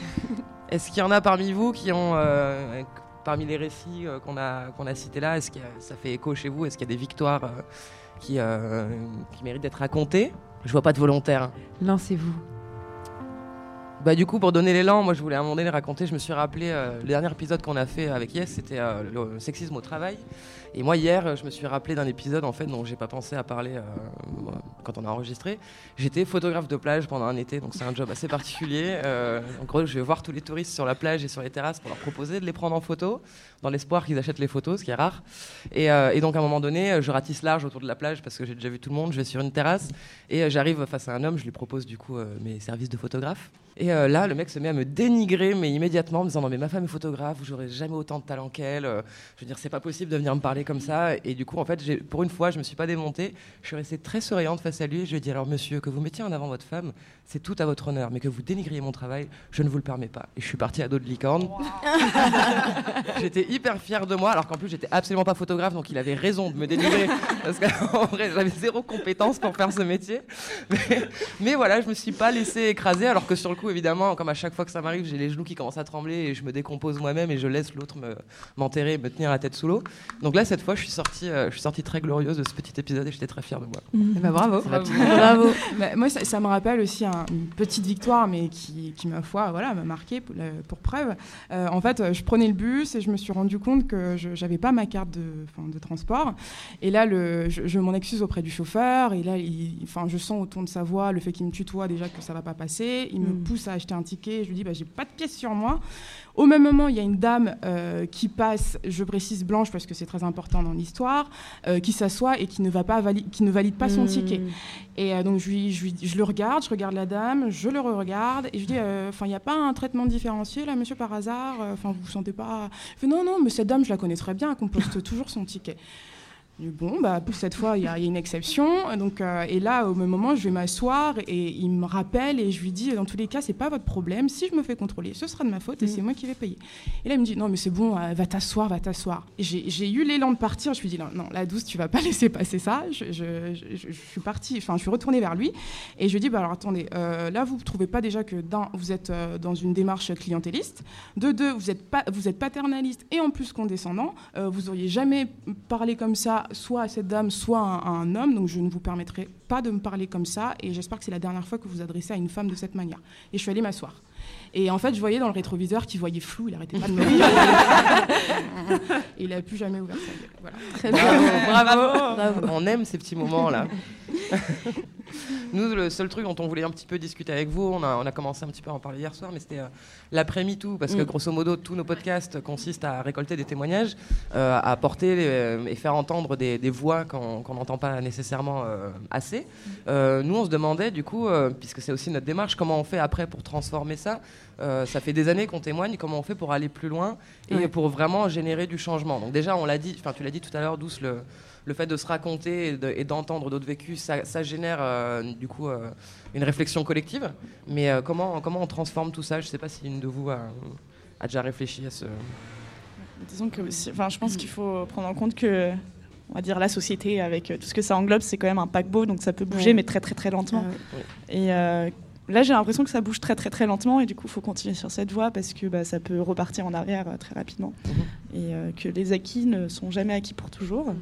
Est-ce qu'il y en a parmi vous qui ont, euh, parmi les récits euh, qu'on a, qu'on a cités là, est-ce que ça fait écho chez vous? Est-ce qu'il y a des victoires euh, qui, euh, qui méritent d'être racontées? Je vois pas de volontaire. Lancez-vous. Bah du coup pour donner l'élan, moi je voulais à un moment donné raconter, je me suis rappelé euh, le dernier épisode qu'on a fait avec Yes, c'était euh, le sexisme au travail. Et moi hier, je me suis rappelé d'un épisode en fait dont j'ai pas pensé à parler euh, quand on a enregistré. J'étais photographe de plage pendant un été, donc c'est un job assez particulier. Euh, en gros, je vais voir tous les touristes sur la plage et sur les terrasses pour leur proposer de les prendre en photo, dans l'espoir qu'ils achètent les photos, ce qui est rare. Et, euh, et donc à un moment donné, je ratisse large autour de la plage parce que j'ai déjà vu tout le monde. Je vais sur une terrasse et j'arrive face à un homme, je lui propose du coup mes services de photographe. Et euh, là, le mec se met à me dénigrer, mais immédiatement, en me disant non mais ma femme est photographe, j'aurais jamais autant de talent qu'elle. Euh, je veux dire, c'est pas possible de venir me parler comme ça. Et du coup, en fait, pour une fois, je me suis pas démontée. Je suis restée très souriante face à lui. Et je lui ai dit alors monsieur, que vous mettiez en avant votre femme, c'est tout à votre honneur, mais que vous dénigriez mon travail, je ne vous le permets pas. Et je suis parti à dos de licorne. *laughs* j'étais hyper fier de moi, alors qu'en plus j'étais absolument pas photographe, donc il avait raison de me dénigrer parce qu'en *laughs* vrai j'avais zéro compétence pour faire ce métier. Mais, mais voilà, je me suis pas laissé écraser, alors que sur le coup évidemment, comme à chaque fois que ça m'arrive, j'ai les genoux qui commencent à trembler et je me décompose moi-même et je laisse l'autre me- m'enterrer, et me tenir la tête sous l'eau. Donc là cette fois je suis sortie, euh, je suis sortie très glorieuse de ce petit épisode et j'étais très fier de moi. Bah, bravo. Ma petite- Bravo. Bah, moi, ça, ça me rappelle aussi un- une petite victoire, mais qui, qui ma foi, voilà, m'a marqué pour, preuve. Euh, en fait, je prenais le bus et je me suis rendu compte que je n'avais pas ma carte de, transport. Et là, le, je, je m'en excuse auprès du chauffeur. Et là, il, je sens au ton de sa voix le fait qu'il me tutoie déjà que ça va pas passer. Il me Mm. pousse à acheter un ticket. Je lui dis, bah, j'ai pas de pièces sur moi. Au même moment, il y a une dame euh, qui passe, je précise blanche parce que c'est très important dans l'histoire, euh, qui s'assoit et qui ne, va pas qui ne valide pas son Mm. ticket. Et euh, donc je, lui, je, lui- je le regarde, je regarde la dame, je le regarde et je dis, enfin, il n'y a pas un traitement différencié là, monsieur, par hasard? Enfin, vous vous sentez pas fait, non, non, mais cette dame, je la connais très bien, elle compose toujours son ticket. Bon, bah, pour cette fois, il y, a il y a une exception. Donc, euh, et là, au même moment, je vais m'asseoir et il me rappelle et je lui dis, dans tous les cas, c'est pas votre problème. Si je me fais contrôler, ce sera de ma faute et c'est moi qui vais payer. Et là, il me dit, non, mais c'est bon, euh, va t'asseoir, va t'asseoir. J'ai eu l'élan de partir. Je lui dis, non, non, la douce, tu vas pas *laughs* laisser passer ça. Je, je- je- je- je suis partie, enfin, je suis retournée vers lui et je lui dis, bah, alors attendez, euh, là, vous ne trouvez pas déjà que d'un, vous êtes dans une démarche clientéliste, de deux, vous êtes, pas, vous êtes paternaliste et en plus condescendant. Vous auriez jamais parlé comme ça, soit à cette dame, soit à un, à un homme. Donc, je ne vous permettrai pas de me parler comme ça et j'espère que c'est la dernière fois que vous vous adressez à une femme de cette manière. Et je suis allée m'asseoir. Et en fait, je voyais dans le rétroviseur qu'il voyait flou, il arrêtait pas de me rire. et *laughs* il a plus jamais ouvert sa gueule. Voilà. Très Bravo, Bravo. On aime ces petits moments-là. *laughs* Nous, le seul truc dont on voulait un petit peu discuter avec vous, on a, on a commencé un petit peu à en parler hier soir, mais c'était euh, l'après-MeToo, parce que Mm. grosso modo, tous nos podcasts consistent à récolter des témoignages, euh, à porter euh, et faire entendre des, des voix qu'on n'entend pas nécessairement euh, assez. Nous, on se demandait, du coup, puisque c'est aussi notre démarche, comment on fait après pour transformer ça Ça fait des années qu'on témoigne, comment on fait pour aller plus loin et Ouais. pour vraiment générer du changement. Donc déjà, on l'a dit, enfin tu l'as dit tout à l'heure, Douce, le, le fait de se raconter et de- et d'entendre d'autres vécus, ça, ça génère euh, du coup euh, une réflexion collective. Mais euh, comment, comment on transforme tout ça? Je ne sais pas si une de vous a, a déjà réfléchi à ce... Disons que, si- enfin, je pense qu'il faut prendre en compte que, on va dire, la société, avec tout ce que ça englobe, c'est quand même un paquebot, donc ça peut bouger, Ouais. mais très très très lentement. Ah ouais. Et euh, là, j'ai l'impression que ça bouge très très très lentement, et du coup, il faut continuer sur cette voie parce que bah, ça peut repartir en arrière euh, très rapidement, Mhm. et euh, que les acquis ne sont jamais acquis pour toujours.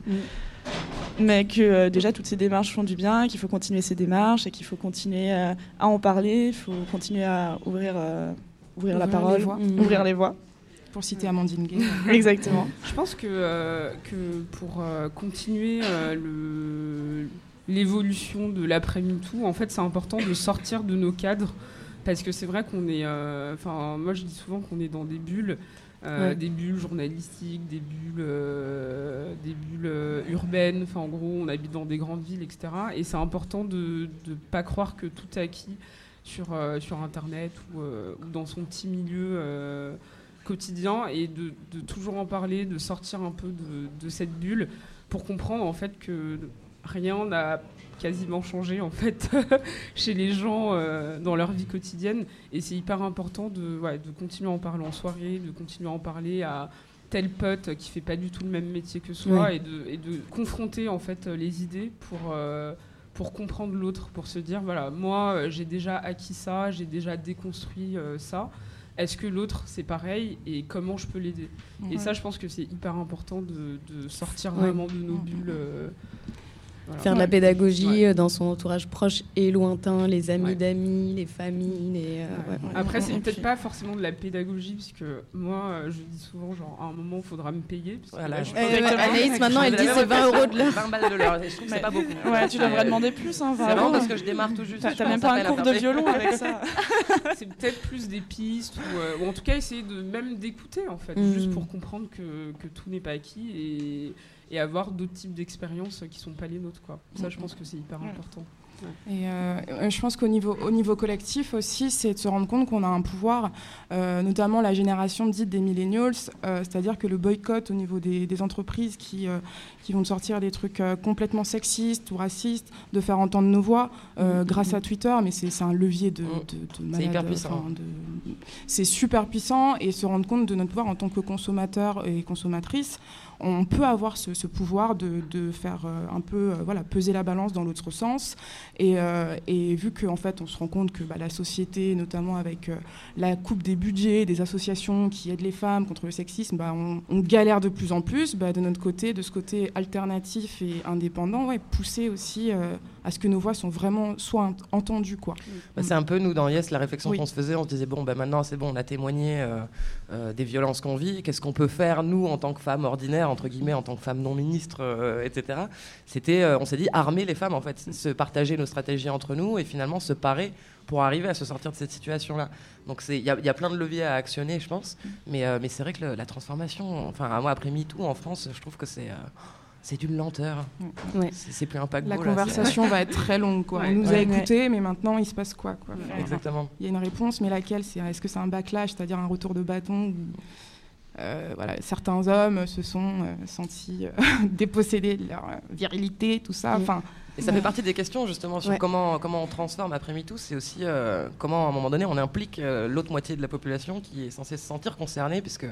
Mais que euh, déjà toutes ces démarches font du bien, qu'il faut continuer ces démarches et qu'il faut continuer euh, à en parler, il faut continuer à ouvrir, euh, ouvrir, la parole, les ouvrir les voies. Pour citer Amandine Gay. *laughs* Exactement. Je pense que, euh, que pour euh, continuer euh, le- l'évolution de l'après-MeToo, en fait, c'est important de sortir de nos cadres. Parce que c'est vrai qu'on est. euh, Enfin, moi, je dis souvent qu'on est dans des bulles. Euh, Ouais. Des bulles journalistiques, des bulles, euh, des bulles euh, urbaines. Enfin, en gros, on habite dans des grandes villes, etc. Et c'est important de ne pas croire que tout est acquis sur, sur Internet ou, ou dans son petit milieu quotidien et de, de toujours en parler, de sortir un peu de, de cette bulle pour comprendre en fait que rien n'a quasiment changé en fait *laughs* chez les gens euh, dans leur vie quotidienne. Et c'est hyper important de, ouais, de continuer à en parler en soirée, de continuer à en parler à tel pote qui fait pas du tout le même métier que soi et, de, et de confronter en fait les idées pour euh, pour comprendre l'autre, pour se dire voilà moi j'ai déjà acquis ça, j'ai déjà déconstruit euh, ça. Est-ce que l'autre c'est pareil et comment je peux l'aider? Et ça je pense que c'est hyper important de, de sortir vraiment de nos bulles. euh, voilà. Faire de la pédagogie Ouais. euh, dans son entourage proche et lointain, les amis Ouais. d'amis, les familles, les. euh, Ouais. ouais. Après, c'est peut-être pas forcément de la pédagogie, parce que moi, euh, je dis souvent, genre, à un moment, il faudra me payer. Parce que Voilà, là, je-. Anaïs, maintenant, elle dit c'est 20 refait, euros de l'heure. 20 balles de l'heure. Je trouve que c'est pas beaucoup. Ouais, tu devrais demander plus. Hein, C'est vraiment. vraiment parce que je démarre tout juste. T'as même pas un cours de violon avec *laughs* ça. c'est peut-être plus des pistes, ou, euh, ou en tout cas, essayer de même d'écouter, en fait, Mm. juste pour comprendre que, que tout n'est pas acquis et, et avoir d'autres types d'expériences qui sont pas les nôtres, quoi. Ça, je pense que c'est hyper important. Et euh, je pense qu'au niveau, au niveau collectif aussi, c'est de se rendre compte qu'on a un pouvoir, euh, notamment la génération dite des millennials, euh, c'est-à-dire que le boycott au niveau des, des entreprises qui, qui vont sortir des trucs complètement sexistes ou racistes, de faire entendre nos voix euh, grâce à Twitter, mais c'est un levier de, Mm. de, de C'est hyper puissant. C'est super puissant et se rendre compte de notre pouvoir en tant que consommateur et consommatrice. On peut avoir ce, pouvoir de, faire euh, un peu euh, voilà, peser la balance dans l'autre sens. Et, euh, vu qu'en fait, on se rend compte que bah, la société, notamment avec la coupe des budgets, des associations qui aident les femmes contre le sexisme, bah, on, galère de plus en plus. Bah, de notre côté, de ce côté alternatif et indépendant, ouais, pousser aussi à ce que nos voix sont vraiment soient ent- entendues. Quoi. Bah, c'est un peu nous dans Yes la réflexion Oui. qu'on se faisait. On se disait bon bah maintenant c'est bon, on a témoigné euh, euh, des violences qu'on vit. Qu'est-ce qu'on peut faire nous en tant que femmes ordinaires entre guillemets, en tant que femmes non ministres, euh, etc. C'était, euh, on s'est dit armer les femmes en fait, se partager nos stratégies entre nous et finalement se parer pour arriver à se sortir de cette situation là. Donc c'est il y, a- il y a plein de leviers à actionner je pense. Mais euh, mais c'est vrai que le- la transformation, enfin moi après MeToo en France, je trouve que c'est euh, c'est d'une lenteur. Ouais. C'est plus un paquebot. La là, conversation va être très longue. Quoi. Ouais. On nous a Ouais. écoutés, mais maintenant, il se passe quoi, Exactement. Il y a une réponse, mais laquelle c'est, Est-ce que c'est un backlash, c'est-à-dire un retour de bâton où, euh, voilà, Certains hommes se sont euh, sentis euh, *laughs* dépossédés de leur euh, virilité, tout ça. Mm. Enfin, Et ça fait partie des questions justement sur Ouais. comment, comment on transforme après MeToo. C'est aussi euh, comment à un moment donné on implique euh, l'autre moitié de la population qui est censée se sentir concernée. Puisque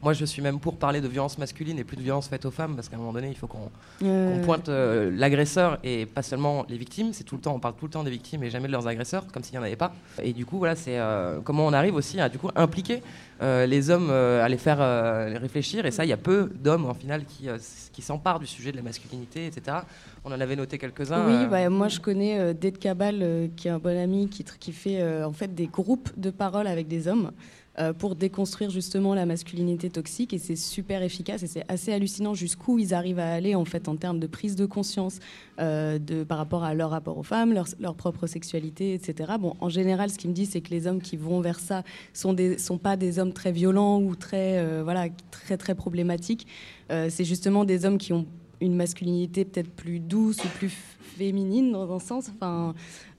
moi je suis même pour parler de violence masculine et plus de violence faite aux femmes. Parce qu'à un moment donné il faut qu'on Euh, pointe l'agresseur et pas seulement les victimes. C'est tout le temps, on parle tout le temps des victimes et jamais de leurs agresseurs, comme s'il n'y en avait pas. Et du coup voilà, c'est comment on arrive aussi à du coup impliquer euh, les hommes, euh, à les faire euh, les réfléchir. Et ça, il y a peu d'hommes en final qui, euh, s'emparent du sujet de la masculinité, etc. On en avait noté quelques-uns. Oui, euh, bah, moi je connais euh, Ded Cabal, euh, qui est un bon ami, qui, qui fait euh, en fait des groupes de parole avec des hommes euh, pour déconstruire justement la masculinité toxique et c'est super efficace et c'est assez hallucinant jusqu'où ils arrivent à aller en fait en termes de prise de conscience euh, de, par rapport à leur rapport aux femmes, leur, leur propre sexualité, etc. Bon, en général, ce qu'il me dit, c'est que les hommes qui vont vers ça sont des sont pas des hommes très violents ou très euh, voilà très très problématiques. C'est justement des hommes qui ont une masculinité peut-être plus douce ou plus féminine dans un sens, enfin,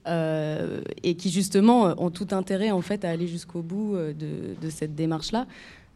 euh, et qui justement euh, ont tout intérêt en fait à aller jusqu'au bout euh, de, de cette démarche-là.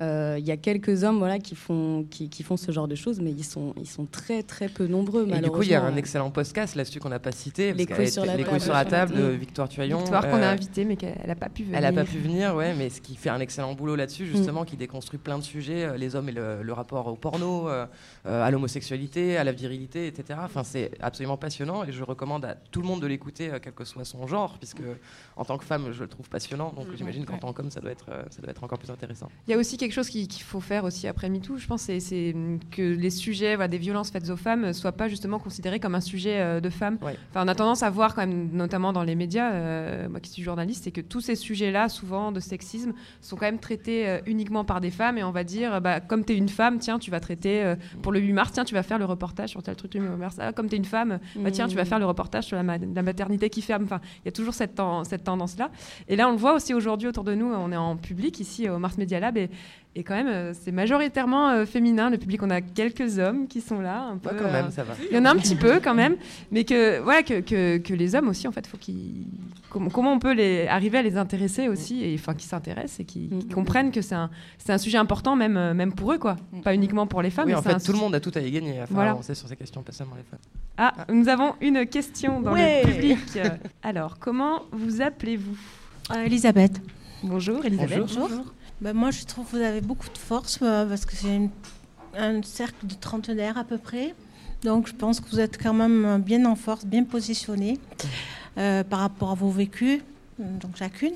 Euh, Il y a quelques hommes voilà qui font qui, qui font ce genre de choses, mais ils sont ils sont très très peu nombreux Et malheureusement. du coup, il y a un excellent podcast là-dessus qu'on n'a pas cité. parce Les couilles sur la les table. couilles sur la table de. Victoire Tuaillon. Victoire qu'on a invitée, mais qu'elle n'a pas pu venir. Elle n'a pas pu venir, ouais, mais ce qui fait un excellent boulot là-dessus, Mm. justement, qui déconstruit plein de sujets, les hommes et le, le rapport au porno, euh, à l'homosexualité, à la virilité, etc. Enfin, c'est absolument passionnant et je recommande à tout le monde de l'écouter, euh, quel que soit son genre, puisque en tant que femme, je le trouve passionnant. Donc Mhm. j'imagine qu'en Ouais. tant qu'homme, ça doit être, euh, ça doit être encore plus intéressant. Il y a aussi quelque chose qui- qu'il faut faire aussi après MeToo, je pense, c'est- hum, que les sujets voilà, des violences faites aux femmes ne soient pas justement considérés comme un sujet euh, de femmes. Enfin, on a tendance à voir quand même, notamment dans les médias, euh, moi qui suis journaliste, c'est que tous ces sujets-là, souvent de sexisme, sont quand même traités euh, uniquement par des femmes et on va dire, euh, bah, comme tu es une femme, tiens, tu vas traiter euh, pour le 8 mars, tiens, tu vas faire le reportage sur tel truc 8 mars. Ah, comme tu es une femme, bah, tiens, tu vas Mhm. faire le reportage sur la, ma- la maternité qui ferme. Enfin, il y a toujours cette, ten- cette tendance-là. Et là, on le voit aussi aujourd'hui autour de nous, on est en public ici au Mars Media Lab et, et quand même, euh, c'est majoritairement euh, féminin. Le public, on a quelques hommes qui sont là. Un peu, Ouais, quand même, euh, ça va. Il y en a un petit peu quand même, *laughs* mais que, voilà, que, que, que les hommes aussi, en fait, faut qu'ils. Comment, comment on peut les, arriver à les intéresser aussi, et enfin qu'ils s'intéressent et qu'ils qu'ils comprennent que c'est un, sujet important, même, même pour eux, quoi. Pas uniquement pour les femmes. oui, mais en fait, un tout le monde a tout à y gagner à faire Voilà. avancer sur ces questions, pas seulement les femmes. Ah, nous avons une question dans Ouais. le public. Alors, comment vous appelez-vous? Elisabeth. Bonjour, Elisabeth. Bonjour. Ben, moi, je trouve que vous avez beaucoup de force euh, parce que c'est un cercle de trentenaires à peu près. Donc, je pense que vous êtes quand même euh, bien en force, bien positionné euh, par rapport à vos vécus, donc chacune.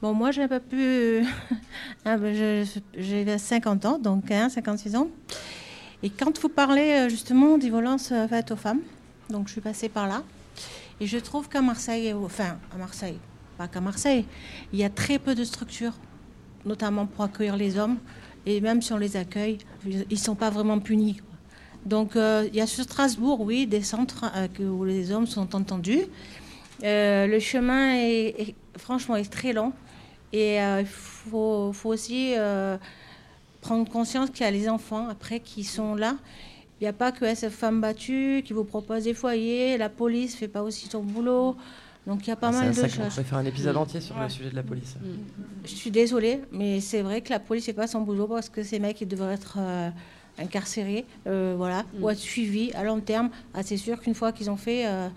Bon, moi, j'ai pas pu. *laughs* Ah, ben, J'ai 50 ans, donc hein, 56 ans. Et quand vous parlez justement des violences faites aux femmes, donc je suis passée par là, et je trouve qu'à Marseille, enfin à Marseille, pas qu'à Marseille, il y a très peu de structures, notamment pour accueillir les hommes, et même si on les accueille, ils ne sont pas vraiment punis. Donc euh, il y a sur Strasbourg, oui, des centres euh, où les hommes sont entendus. Euh, le chemin est, franchement est très long et il faut, aussi prendre conscience qu'il y a les enfants après qui sont là. Il n'y a pas que ces femmes battues qui vous proposent des foyers, la police fait pas aussi son boulot. Donc il y a pas Ah, mal de sacré- On choses. pourrait faire un épisode entier sur le sujet de la police. Je suis désolée, mais c'est vrai que la police fait pas son boulot parce que ces mecs ils devraient être euh, incarcérés, euh, voilà, ou être suivis à long terme. Ah, c'est sûr qu'une fois qu'ils ont fait euh,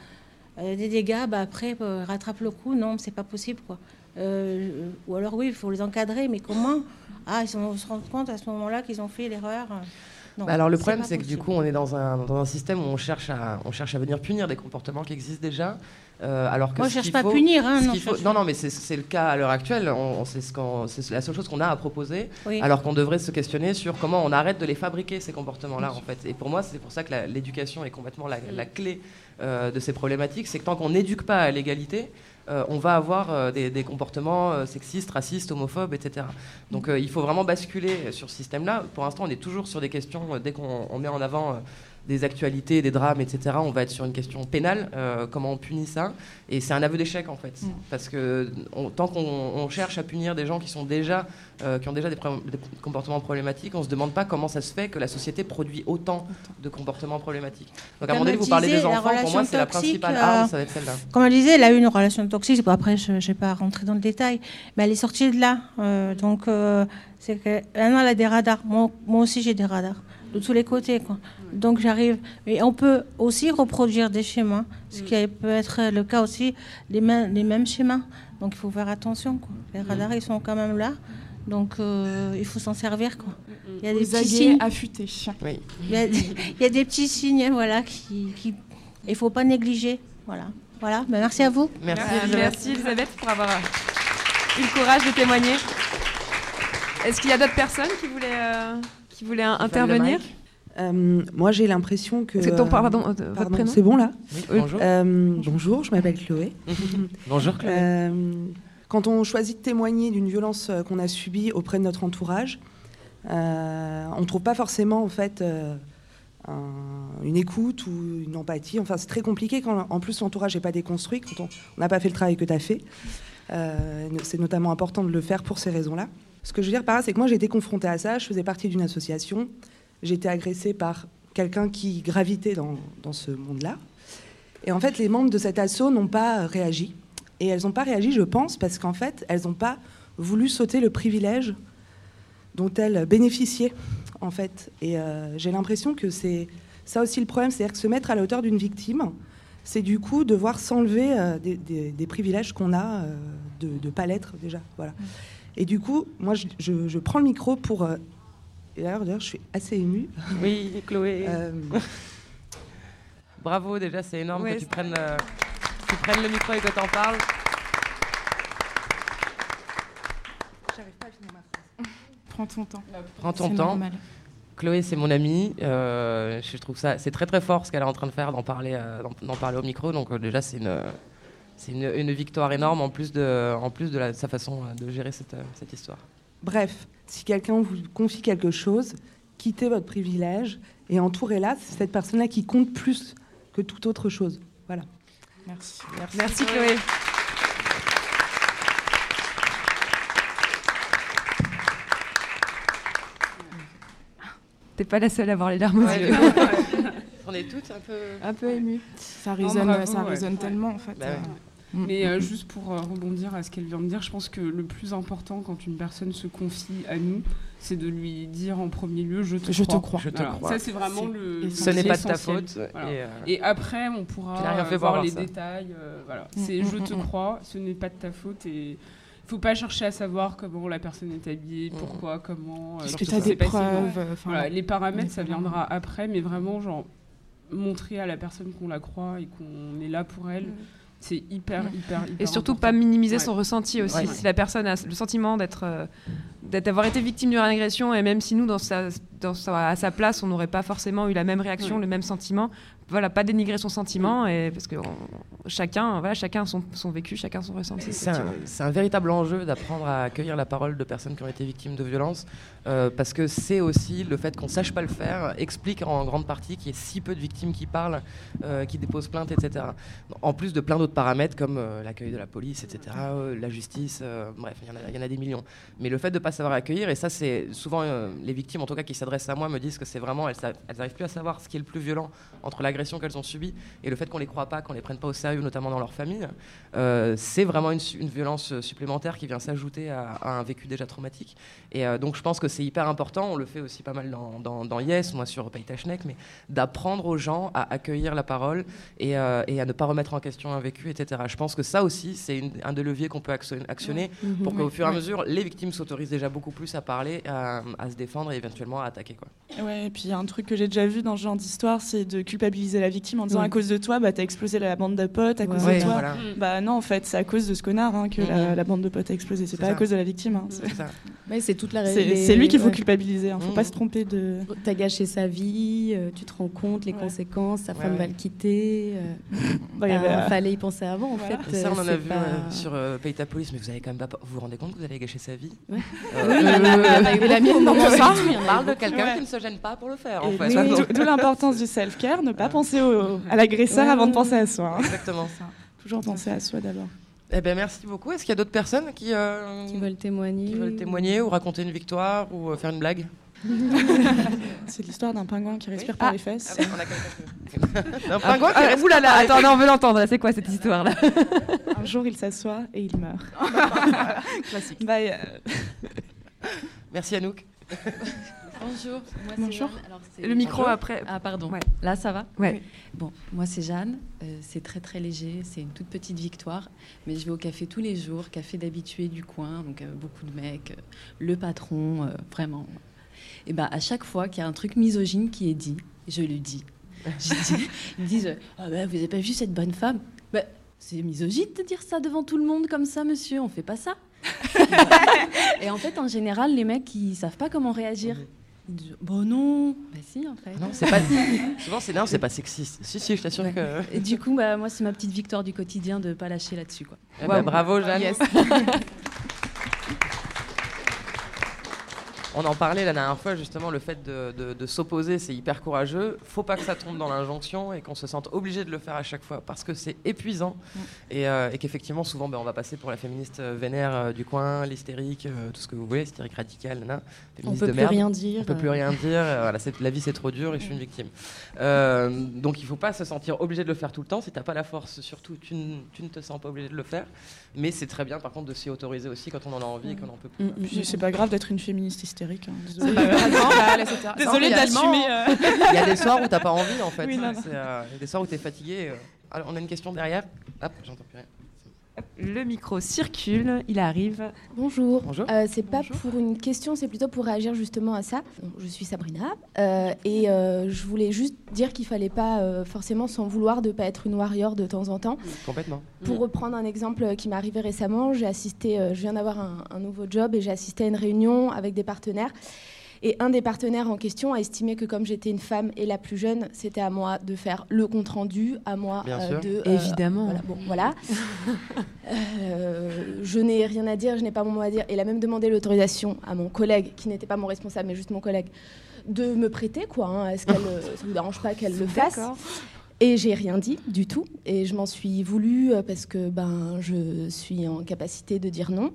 des dégâts, bah, après euh, rattrape le coup. Non, c'est pas possible quoi. Euh, ou alors oui, il faut les encadrer, mais comment? Ah, ils se rendent compte à ce moment-là qu'ils ont fait l'erreur. Non, Bah alors le problème, c'est que du coup, on est dans un, dans un système où on cherche, à, on cherche à venir punir des comportements qui existent déjà. euh, alors que Moi, je cherche pas à punir, hein, non, faut- non, non, mais c'est- le cas à l'heure actuelle. On, on- c'est ce la seule chose qu'on a à proposer. Oui. Alors qu'on devrait se questionner sur comment on arrête de les fabriquer ces comportements-là, en fait. Et pour moi, c'est pour ça que l'éducation est complètement la, la clé euh, de ces problématiques. C'est que tant qu'on n'éduque pas à l'égalité, euh, on va avoir euh, des, comportements euh, sexistes, racistes, homophobes, etc. Donc il faut vraiment basculer sur ce système-là. Pour l'instant, on est toujours sur des questions, dès qu'on on met en avant des actualités, des drames, etc., on va être sur une question pénale, euh, comment on punit ça. Et c'est un aveu d'échec, en fait. Parce que on- tant qu'on on cherche à punir des gens qui, sont déjà, euh, qui ont déjà des, pro- des comportements problématiques, on ne se demande pas comment ça se fait que la société produit autant de comportements problématiques. Donc à un moment donné, vous parlez des enfants, pour moi, c'est la principale euh, arme, ça va être celle-là. Comme elle disait, elle a eu une relation toxique. Bon, après, je n'ai pas rentré dans le détail, mais elle est sortie de là. Euh, donc, euh, c'est que maintenant, elle a des radars. Moi, moi aussi, j'ai des radars de tous les côtés. Quoi. Donc, j'arrive. Et on peut aussi reproduire des schémas, ce qui peut être le cas aussi, les, mêmes- les mêmes schémas. Donc, il faut faire attention. Quoi. Les radars, ils sont quand même là. Donc, euh, il faut s'en servir. Quoi. Il y a des petits signes. affûtés. Oui. Il y, a, il y a des petits signes, voilà, qui, qui il faut pas négliger, voilà. Voilà, ben, merci à vous. Merci, Euh, Elisabeth. merci Elisabeth pour avoir eu le courage de témoigner. Est-ce qu'il y a d'autres personnes qui voulaient, euh, qui voulaient euh, intervenir Euh, moi, j'ai l'impression que. C'est ton- euh, pardon, euh, votre prénom C'est bon là Oui, bonjour. Euh, bonjour, je m'appelle Chloé. *laughs* Bonjour, Chloé. Euh, quand on choisit de témoigner d'une violence euh, qu'on a subie auprès de notre entourage, euh, on ne trouve pas forcément en fait euh, un- une écoute ou une empathie. Enfin, c'est très compliqué quand en plus l'entourage n'est pas déconstruit, quand on n'a pas fait le travail que tu as fait. Euh, c'est notamment important de le faire pour ces raisons-là. Ce que je veux dire par là, c'est que moi j'ai été confrontée à ça. Je faisais partie d'une association. J'ai été agressée par quelqu'un qui gravitait dans, ce monde-là. Et en fait, les membres de cet assaut n'ont pas réagi. Et elles n'ont pas réagi, je pense, parce qu'en fait, elles n'ont pas voulu sauter le privilège dont elles bénéficiaient, en fait. Et euh, j'ai l'impression que c'est ça aussi le problème, c'est-à-dire que se mettre à la hauteur d'une victime, c'est du coup devoir s'enlever euh, des, privilèges qu'on a euh, de ne pas l'être déjà. Voilà. Et du coup, moi, je, je- je prends le micro pour... euh, et d'ailleurs, je suis assez émue. Oui, Chloé. *laughs* Euh, Bravo, déjà, c'est énorme Ouais, que tu prennes. euh, tu prennes le micro et que t'en parles. J'arrive pas à finir ma phrase. Prends ton temps. Prends ton temps. normal. Chloé, c'est mon amie. Euh, je trouve ça, c'est très très fort ce qu'elle est en train de faire, d'en parler, euh, d'en- parler au micro. Donc euh, déjà, c'est une, c'est une, une victoire énorme en plus de, en plus de la- sa façon euh, de gérer cette, euh, cette histoire. Bref, si quelqu'un vous confie quelque chose, quittez votre privilège et entourez-la. C'est cette personne-là qui compte plus que toute autre chose. Voilà. Merci. Merci Chloé. T'es pas la seule à avoir les larmes aux Ouais, yeux. *laughs* On est toutes un peu, un peu émues. Ça Non, résonne, bravo, ça ouais. résonne tellement en fait. Bah ouais. Mais euh, juste pour euh, rebondir à ce qu'elle vient de dire, je pense que le plus important quand une personne se confie à nous, c'est de lui dire en premier lieu je te Je te crois. Je te Voilà. crois. Ça c'est vraiment le. Ce n'est pas de ta faute. Voilà. Et, euh, Et après, on pourra euh, voir les ça. détails. euh, voilà. Mm, C'est mm, je te mm, mm. crois, ce n'est pas de ta faute et il faut pas chercher à savoir comment la personne est habillée, Mm. pourquoi, comment. Est-ce que tu as des preuves enfin, Voilà, les paramètres, ça viendra après, mais vraiment, genre, montrer à la personne qu'on la croit et qu'on est là pour elle, c'est hyper, hyper, hyper. Et surtout important. pas minimiser Ouais. son ressenti aussi. Ouais. Si la personne a le sentiment d'être, euh, d'être- d'avoir été victime d'une agression, et même si nous, dans sa, dans sa- à sa place, on n'aurait pas forcément eu la même réaction, Ouais. le même sentiment, voilà, pas dénigrer son sentiment, et parce que on- chacun, voilà, chacun son, son vécu, chacun son ressenti. C'est un, un véritable enjeu d'apprendre à accueillir la parole de personnes qui ont été victimes de violences, euh, parce que c'est aussi le fait qu'on sache pas le faire explique en grande partie qu'il y ait si peu de victimes qui parlent, euh, qui déposent plainte, etc. En plus de plein d'autres paramètres comme euh, l'accueil de la police, etc., la justice, bref, il y en a- il y, en a des millions. Mais le fait de ne pas savoir accueillir, et ça c'est souvent les victimes en tout cas qui s'adressent à moi me disent que c'est vraiment, elles n'arrivent plus à savoir ce qui est le plus violent entre l'agression qu'elles ont subie et le fait qu'on les croit pas, qu'on les prenne pas au sérieux, notamment dans leur famille, euh, c'est vraiment une, violence euh, supplémentaire qui vient s'ajouter à, à un vécu déjà traumatique. Et euh, donc je pense que c'est hyper important, on le fait aussi pas mal dans, dans, dans Yes, moi sur Paytachnek, mais d'apprendre aux gens à accueillir la parole et, euh, et à ne pas remettre en question un vécu, etc. Je pense que ça aussi, c'est un des leviers qu'on peut actionner, Mhm. pour qu'au Ouais. fur et à mesure, les victimes s'autorisent déjà beaucoup plus à parler, à, à se défendre et éventuellement à attaquer. Quoi. Ouais, et puis un truc que j'ai déjà vu dans ce genre d'histoire, c'est de culpabiliser la victime en disant Ouais. à cause de toi, bah t'as explosé la bande de potes, à cause Ouais, de toi. voilà. Bah non, en fait, c'est à cause de ce connard hein, que la, Mhm. la bande de potes a explosé. C'est pas à cause de la victime. hein, c'est- *laughs* toute la C'est lui qu'il faut ouais. culpabiliser. Hein, faut pas se tromper de. T'as gâché sa vie, euh, tu te rends compte les Ouais. conséquences, sa Ouais, femme ouais. va le quitter. euh, *laughs* Bah, avait, euh, fallait y penser avant en Voilà. fait. Ça, on en a vu pas- euh, sur euh, Paye ta police, mais vous avez quand même pas. Vous vous rendez compte que vous allez gâcher sa vie? *laughs* Oui, il y en a- il y en a eu la mienne, non, On parle de quelqu'un qui ne se gêne pas pour le faire, en fait. Donc, D'où l'importance du self-care, ne pas penser au- à l'agresseur Ouais, avant de penser à soi. hein. Exactement. Toujours penser à soi d'abord. Eh ben, merci beaucoup. Est-ce qu'il y a d'autres personnes qui, euh, Qui veulent témoigner. qui veulent témoigner ou raconter une victoire ou euh, faire une blague? *laughs* C'est l'histoire d'un pingouin qui respire Oui. par Ah. les fesses. Ah, on a quelqu'un. Un pingouin qui Ah, reste oulala, attends, non, on veut l'entendre, là, c'est quoi cette histoire-là? Un jour, il s'assoit et il meurt. *laughs* Classique. Bah, euh, Merci Anouk. *laughs* Bonjour, moi c'est Bonjour. Jeanne. Alors, c'est- Le micro Bonjour. après. Ah pardon. Ouais. Là ça va Ouais. Bon, moi c'est Jeanne. Euh, c'est très très léger. C'est une toute petite victoire, mais je vais au café tous les jours, café d'habitués du coin, donc euh, beaucoup de mecs, euh, le patron, euh, vraiment. Et ben à chaque fois qu'il y a un truc misogyne qui est dit, je le dis. Je dis- ils me disent ah ben, vous avez pas vu cette bonne femme? Ben, c'est misogyne de dire ça devant tout le monde comme ça, monsieur. On fait pas ça. *laughs* Et en fait, en général, les mecs, ils savent pas comment réagir. Bon non, bah si en fait. Non, c'est pas. *laughs* Souvent, c'est non, c'est pas sexiste. Si, si, je t'assure Ouais. que. Et du coup, bah, moi, c'est ma petite victoire du quotidien de pas lâcher là-dessus. Quoi. Eh ben, bravo, Jeanne. Yes. *laughs* On en parlait la dernière fois, justement, le fait de, de- de s'opposer, c'est hyper courageux. Faut pas que ça tombe dans l'injonction et qu'on se sente obligé de le faire à chaque fois parce que c'est épuisant et, euh, et qu'effectivement, souvent, ben, on va passer pour la féministe euh, vénère euh, du coin, l'hystérique, euh, tout ce que vous voulez, hystérique radicale, nana, féministe peut de plus merde. rien dire, On peut plus rien dire. voilà, la vie, c'est trop dur et je suis une victime. Euh, donc, il faut pas se sentir obligé de le faire tout le temps. Si t'as pas la force, surtout, tu, ne- tu ne te sens pas obligé de le faire. Mais c'est très bien, par contre, de s'y autoriser aussi quand on en a envie et qu'on en peut plus. C'est pas grave d'être une féministe hystérique. Hein, C'est désolée. pas grave. Désolée Non, mais il y a- d'assumer. euh. Il y a des soirs où t'as pas envie en fait. Oui, non, non. C'est, euh, il y a des soirs où t'es fatigué. euh. Alors, on a une question derrière. Hop, j'entends plus rien. Le micro circule, il arrive. Bonjour. Bonjour. Euh, c'est pas pour une question, c'est plutôt pour réagir justement à ça. Donc, je suis Sabrina euh, et euh, je voulais juste dire qu'il fallait pas euh, forcément s'en vouloir de pas être une warrior de temps en temps. Complètement. Pour reprendre un exemple qui m'est arrivé récemment, j'ai assisté, euh, je viens d'avoir un, un nouveau job et j'ai assisté à une réunion avec des partenaires. Et un des partenaires en question a estimé que comme j'étais une femme et la plus jeune, c'était à moi de faire le compte rendu, à moi Bien euh, sûr. de Évidemment. Voilà, bon, voilà. *laughs* Euh, je n'ai rien à dire, je n'ai pas mon mot à dire. Et il a même demandé l'autorisation à mon collègue, qui n'était pas mon responsable, mais juste mon collègue, de me prêter, quoi. hein. Est-ce qu'elle, euh, ça ne vous dérange pas qu'elle le fasse? D'accord. et j'ai rien dit du tout. Et je m'en suis voulu euh, parce que ben, je suis en capacité de dire non.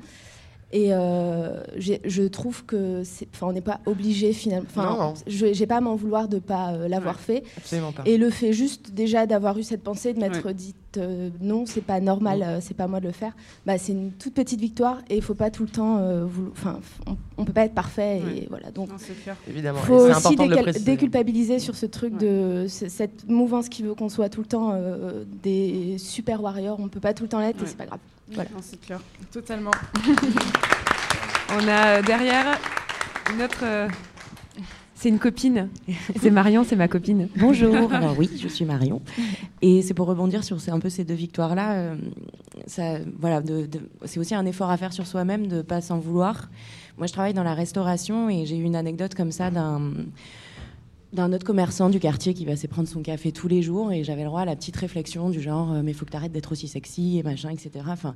Et euh, je trouve que enfin, on n'est pas obligé finalement. Non, Enfin, non. je j'ai pas à m'en vouloir de pas euh, l'avoir fait. Absolument pas. Et le fait juste déjà d'avoir eu cette pensée de m'être Ouais. dite euh, non, c'est pas normal, euh, c'est pas moi de le faire. Bah, c'est une toute petite victoire et il faut pas tout le temps. euh, vouloir- Enfin, on, on peut pas être parfait et voilà. Donc, Évidemment. faut Et c'est aussi important de le décal- préciser. déculpabiliser sur ce truc de cette mouvance qui veut qu'on soit tout le temps euh, des super warriors. On peut pas tout le temps l'être et c'est pas grave. Voilà. c'est clair. Totalement. *laughs* On a euh, derrière une autre. euh, C'est une copine. C'est Marion, c'est ma copine. Bonjour, *laughs* alors oui, je suis Marion. Et c'est pour rebondir sur ces- un peu ces deux victoires-là. euh, ça, voilà, de- de- c'est aussi un effort à faire sur soi-même de ne pas s'en vouloir. Moi, je travaille dans la restauration et j'ai eu une anecdote comme ça d'un d'un autre commerçant du quartier qui va se prendre son café tous les jours et j'avais le droit à la petite réflexion du genre euh, mais faut que tu arrêtes d'être aussi sexy et machin etc enfin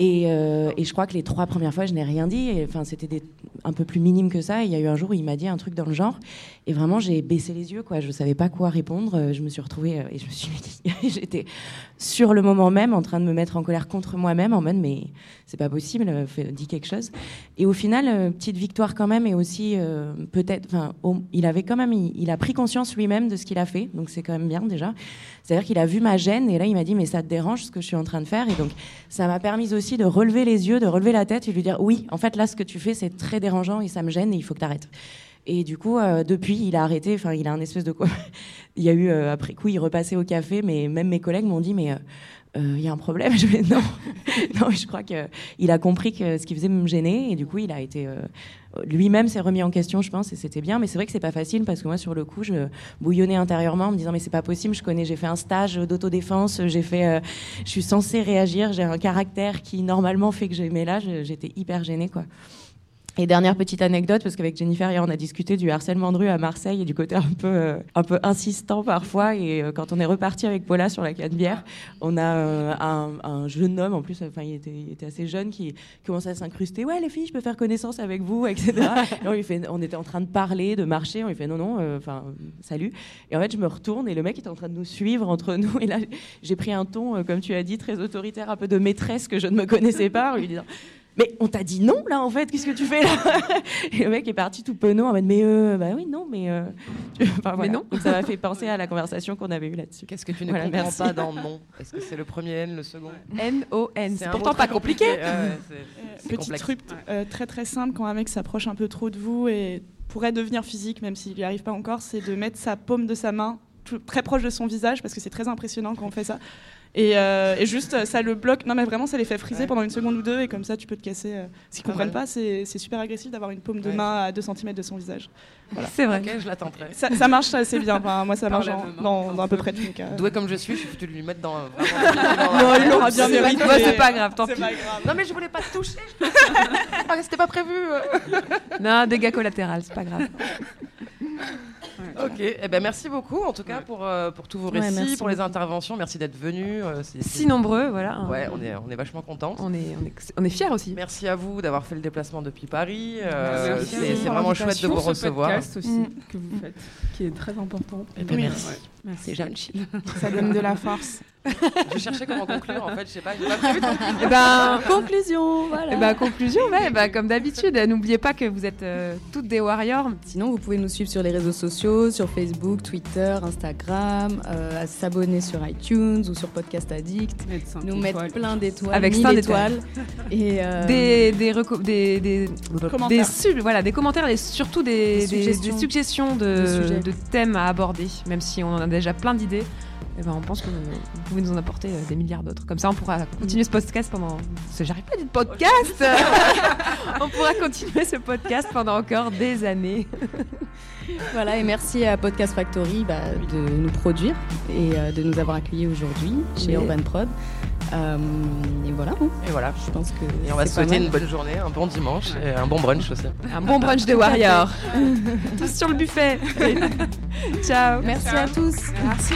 et, euh, et je crois que les trois premières fois, je n'ai rien dit. Enfin, c'était un peu plus minime que ça. Il y a eu un jour où il m'a dit un truc dans le genre. Et vraiment, j'ai baissé les yeux. Quoi. Je savais pas quoi répondre. Euh, Je me suis retrouvée euh, et je me suis *laughs* dit, j'étais sur le moment même en train de me mettre en colère contre moi-même, en mode mais c'est pas possible, euh, dis quelque chose. Et au final, petite victoire quand même. Et aussi peut-être, enfin, il avait quand même, il, il a pris conscience lui-même de ce qu'il a fait. Donc c'est quand même bien déjà. C'est-à-dire qu'il a vu ma gêne et là il m'a dit mais ça te dérange ce que je suis en train de faire? Et donc ça m'a permis aussi de relever les yeux, de relever la tête et lui dire oui, en fait là ce que tu fais c'est très dérangeant et ça me gêne et il faut que tu arrêtes. Et du coup, euh, depuis, il a arrêté. Enfin, il a un espèce de *laughs* il y a eu euh, après coup, il repassait au café, mais même mes collègues m'ont dit, mais euh, il y a un problème. *laughs* Je vais non, *laughs* non. Je crois que il a compris que ce qui faisait me gêner, et du coup, il a été lui-même s'est remis en question, je pense, et c'était bien. Mais c'est vrai que c'est pas facile parce que moi, sur le coup, je bouillonnais intérieurement en me disant, mais c'est pas possible. Je connais, j'ai fait un stage d'autodéfense, j'ai fait, je suis censée réagir, j'ai un caractère qui normalement fait que j'aimais là. je- J'étais hyper gênée, quoi. Et dernière petite anecdote, parce qu'avec Jennifer, hier, on a discuté du harcèlement de rue à Marseille et du côté un peu, euh, un peu insistant parfois. Et euh, quand on est reparti avec Paula sur la Canebière, on a euh, un, un jeune homme, en plus, enfin, il était, il était assez jeune, qui commençait à s'incruster. Ouais, les filles, je peux faire connaissance avec vous, etc. Et on, lui fait, on était en train de parler, de marcher. On lui fait non, non, enfin, salut. Et en fait, je me retourne et le mec est en train de nous suivre entre nous. Et là, j'ai pris un ton, comme tu as dit, très autoritaire, un peu de maîtresse que je ne me connaissais pas, en lui disant. Mais on t'a dit non là en fait, qu'est-ce que tu fais là *laughs* Et le mec est parti tout penaud en mode mais euh, bah oui non mais euh, *laughs* enfin, voilà. non. Donc ça m'a fait penser à la conversation qu'on avait eue là-dessus. Qu'est-ce que tu ne Voilà, comprends merci. pas dans non Est-ce que c'est le premier N, le second N-O-N. C'est C'est un pourtant pas compliqué. compliqué. Ouais, ouais, c'est- Euh, c'est Petit complexe. truc euh, très très simple quand un mec s'approche un peu trop de vous et pourrait devenir physique, même s'il n'y arrive pas encore, c'est de mettre sa paume de sa main tout- très proche de son visage parce que c'est très impressionnant quand on fait ça. Et, euh, et juste, ça le bloque. Non, mais vraiment, ça les fait friser pendant une seconde ou deux et comme ça, tu peux te casser. euh, S'ils Pas comprennent mal. pas, c'est super agressif d'avoir une paume de Ouais. main à 2 cm de son visage. Voilà. C'est vrai. Ok, je l'attendrai. Ça, ça marche assez bien. Enfin, moi, ça marche dans, à peu peu. près tous les cas. Doué comme je suis, je suis foutu de lui mettre dans. Vraiment, *laughs* Non, il l'aura bien mérité. c'est pas grave, tant pis. pas grave. Non, mais je voulais pas te toucher. *laughs* Ah, C'était pas prévu. Non, dégâts collatéraux, c'est pas grave. *laughs* Ok, eh ben merci beaucoup en tout cas pour, euh, pour tous vos Ouais, récits, merci pour les beaucoup. interventions. Merci d'être venus. euh, c'est- Si nombreux, voilà. Ouais, on est, on est vachement contents. On est, on est, on est fiers aussi. Merci à vous d'avoir fait le déplacement depuis Paris. euh, Merci à c'est vous c'est pour vraiment chouette de vous ce recevoir. podcast aussi Mm. que vous faites, qui est très important. Eh ben, merci. Ouais. Merci. Gentil. *laughs* Ça donne de la force. Je cherchais comment conclure en fait, je sais pas, j'ai pas prévu de conclure. Eh ben, Conclusion, voilà. Eh ben, conclusion, ouais, bah, comme d'habitude, n'oubliez pas que vous êtes euh, toutes des warriors. Sinon, vous pouvez nous suivre sur les réseaux sociaux, sur Facebook, Twitter, Instagram, euh, à s'abonner sur iTunes ou sur Podcast Addict, Mettre nous étoiles. mettre plein d'étoiles, Avec 1000 cinq étoiles. Et euh, Des, des, reco- des, des, Commentaires. des sub- voilà, des commentaires et surtout des, suggestions. des suggestions de, de thèmes à aborder, même si on en a déjà plein d'idées. Eh ben, on pense que vous pouvez nous en apporter euh, des milliards d'autres. Comme ça, on pourra continuer ce podcast pendant. Parce que J'arrive pas à dire podcast *laughs* On pourra continuer ce podcast pendant encore des années. *laughs* Voilà, et merci à Podcast Factory bah, de nous produire et euh, de nous avoir accueillis aujourd'hui chez Oui. Urban Prod. Euh, et voilà. hein. Et voilà. Je pense que. Et on va se souhaiter une bonne journée, un bon dimanche et un bon brunch aussi. Un bon brunch de Warrior. *laughs* Tous sur le buffet. Ciao. Merci à tous. Merci.